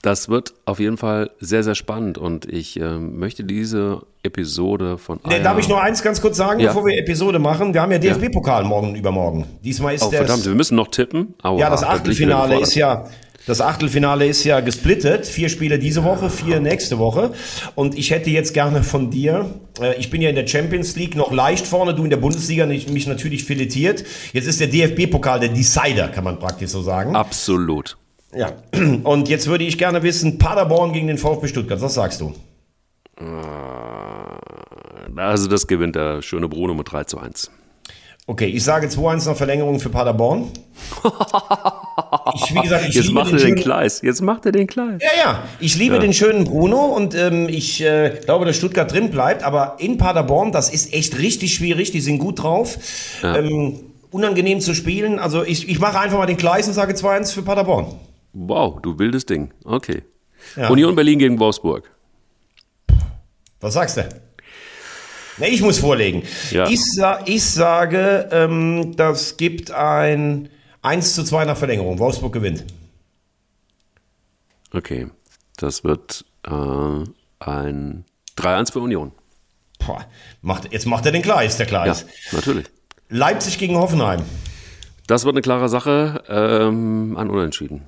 das wird auf jeden Fall sehr, sehr spannend und ich ähm, möchte diese Episode von Nee, darf ich noch eins ganz kurz sagen, Ja. bevor wir Episode machen? Wir haben ja DFB-Pokal morgen und übermorgen. Diesmal ist Oh, der verdammt, wir müssen noch tippen. Aua, Ja, das Achtelfinale ist ja, das Achtelfinale ist ja gesplittet. Vier Spiele diese Woche, vier nächste Woche. Und ich hätte jetzt gerne von dir, äh, ich bin ja in der Champions League noch leicht vorne, du in der Bundesliga nicht, mich natürlich filetiert. Jetzt ist der DFB-Pokal der Decider, kann man praktisch so sagen. Absolut. Ja. Und jetzt würde ich gerne wissen, Paderborn gegen den VfB Stuttgart, was sagst du? Also das gewinnt der schöne Bruno mit 3 zu 1. Okay, ich sage 2-1 nach Verlängerung für Paderborn. Ich, wie gesagt, ich Jetzt macht er den schönen- Kleis. Jetzt macht er den Kleis. Ja, ja. Ich liebe den schönen Bruno und ähm, ich äh, glaube, dass Stuttgart drin bleibt. Aber in Paderborn, das ist echt richtig schwierig. Die sind gut drauf. Ähm, unangenehm zu spielen. Also ich, ich mache einfach mal den Gleis und sage 2-1 für Paderborn. Wow, du wildes Ding. Okay. Ja. Union Berlin gegen Wolfsburg. Was sagst du? Nee, ich muss vorlegen. Ja. Ich, sa ich sage, ähm, das gibt ein 1 zu 2 nach Verlängerung. Wolfsburg gewinnt. Okay, das wird äh, ein 3-1 für Union. Boah, macht, jetzt macht er den Gleis, der Ja, Gleis. natürlich. Leipzig gegen Hoffenheim. Das wird eine klare Sache. Ähm, ein Unentschieden.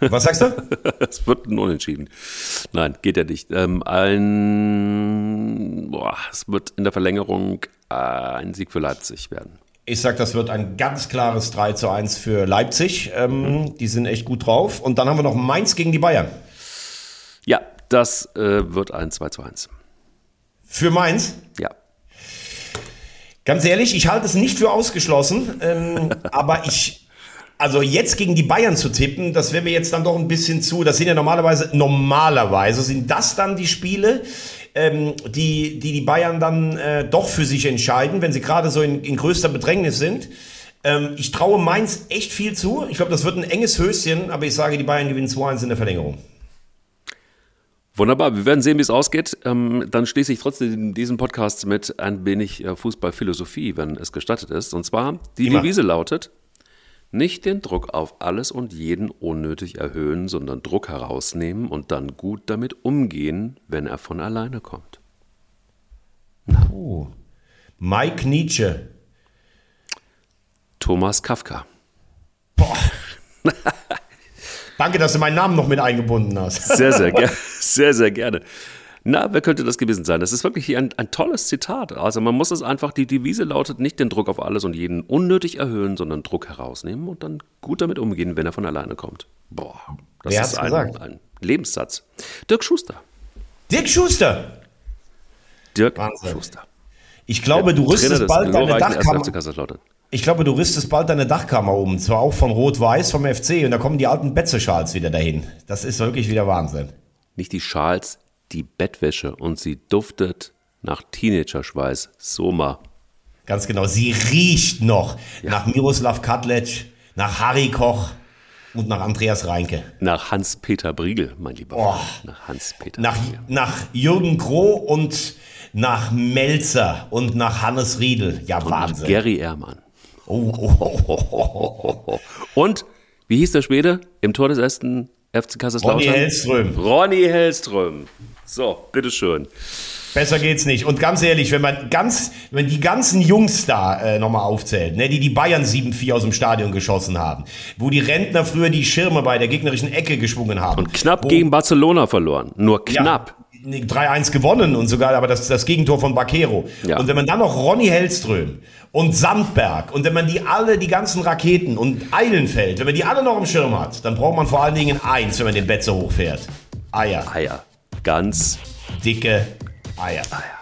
Was sagst du? Es wird ein Unentschieden. Nein, geht ja nicht. Ähm, ein, boah, es wird in der Verlängerung äh, ein Sieg für Leipzig werden. Ich sag, das wird ein ganz klares 3 zu 1 für Leipzig. Ähm, die sind echt gut drauf. Und dann haben wir noch Mainz gegen die Bayern. Ja, das äh, wird ein 2 zu 1. Für Mainz. Ja. Ganz ehrlich, ich halte es nicht für ausgeschlossen, ähm, aber ich, also jetzt gegen die Bayern zu tippen, das wäre mir jetzt dann doch ein bisschen zu. Das sind ja normalerweise, normalerweise sind das dann die Spiele, ähm, die, die die Bayern dann äh, doch für sich entscheiden, wenn sie gerade so in, in größter Bedrängnis sind. Ähm, ich traue Mainz echt viel zu. Ich glaube, das wird ein enges Höschen, aber ich sage, die Bayern gewinnen 2-1 in der Verlängerung. Wunderbar, wir werden sehen, wie es ausgeht. Ähm, dann schließe ich trotzdem diesen Podcast mit ein wenig äh, Fußballphilosophie, wenn es gestattet ist. Und zwar, die Immer. Devise lautet, nicht den Druck auf alles und jeden unnötig erhöhen, sondern Druck herausnehmen und dann gut damit umgehen, wenn er von alleine kommt. Mike Nietzsche. Thomas Kafka. Danke, dass du meinen Namen noch mit eingebunden hast. Sehr, sehr, ger sehr, sehr gerne. Na, wer könnte das gewesen sein? Das ist wirklich ein, ein tolles Zitat. Also man muss es einfach, die Devise lautet, nicht den Druck auf alles und jeden unnötig erhöhen, sondern Druck herausnehmen und dann gut damit umgehen, wenn er von alleine kommt. Boah, das Wer ist ein, ein Lebenssatz. Dirk Schuster. Dirk Schuster. Dirk Wahnsinn. Schuster. Ich glaube, du rüstest bald deine glorreichen 1. Dachkammer. Ich glaube, du rüstest bald deine Dachkammer um. Zwar auch von Rot-Weiß, vom FC. Und da kommen die alten Betze-Schals wieder dahin. Das ist wirklich wieder Wahnsinn. Nicht die Schals, die Bettwäsche und sie duftet nach Teenagerschweiß. Soma. Ganz genau. Sie riecht noch nach Miroslav Katlec, nach Harry Koch und nach Andreas Reinke. Nach Hans-Peter Briegel, mein lieber Oh. Nach Hans-Peter Nach, Briegel. nach Jürgen Kroh und nach Melzer und nach Hannes Riedel. Ja, Nach Wahnsinn. Gary Ehrmann. Oh, oh, oh, oh, oh. Und wie hieß der Schwede im Tor des ersten FC Kaiserslautern? Ronny Hellström. Ronny Hellström. So, bitteschön. Besser geht's nicht. Und ganz ehrlich, wenn man ganz, wenn die ganzen Jungs da äh, nochmal aufzählt, ne, die die Bayern 7-4 aus dem Stadion geschossen haben, wo die Rentner früher die Schirme bei der gegnerischen Ecke geschwungen haben. Und knapp wo, gegen Barcelona verloren. Nur ja, knapp. nee, 3-1 gewonnen und sogar aber das, das Gegentor von Baquero. Ja. Und wenn man dann noch Ronny Hellström und Sandberg und wenn man die alle, die ganzen Raketen und Eilenfeld, wenn man die alle noch im Schirm hat, dann braucht man vor allen Dingen eins, wenn man den Betze hochfährt. Eier. Eier. Ganz Dicke Eier. Eier.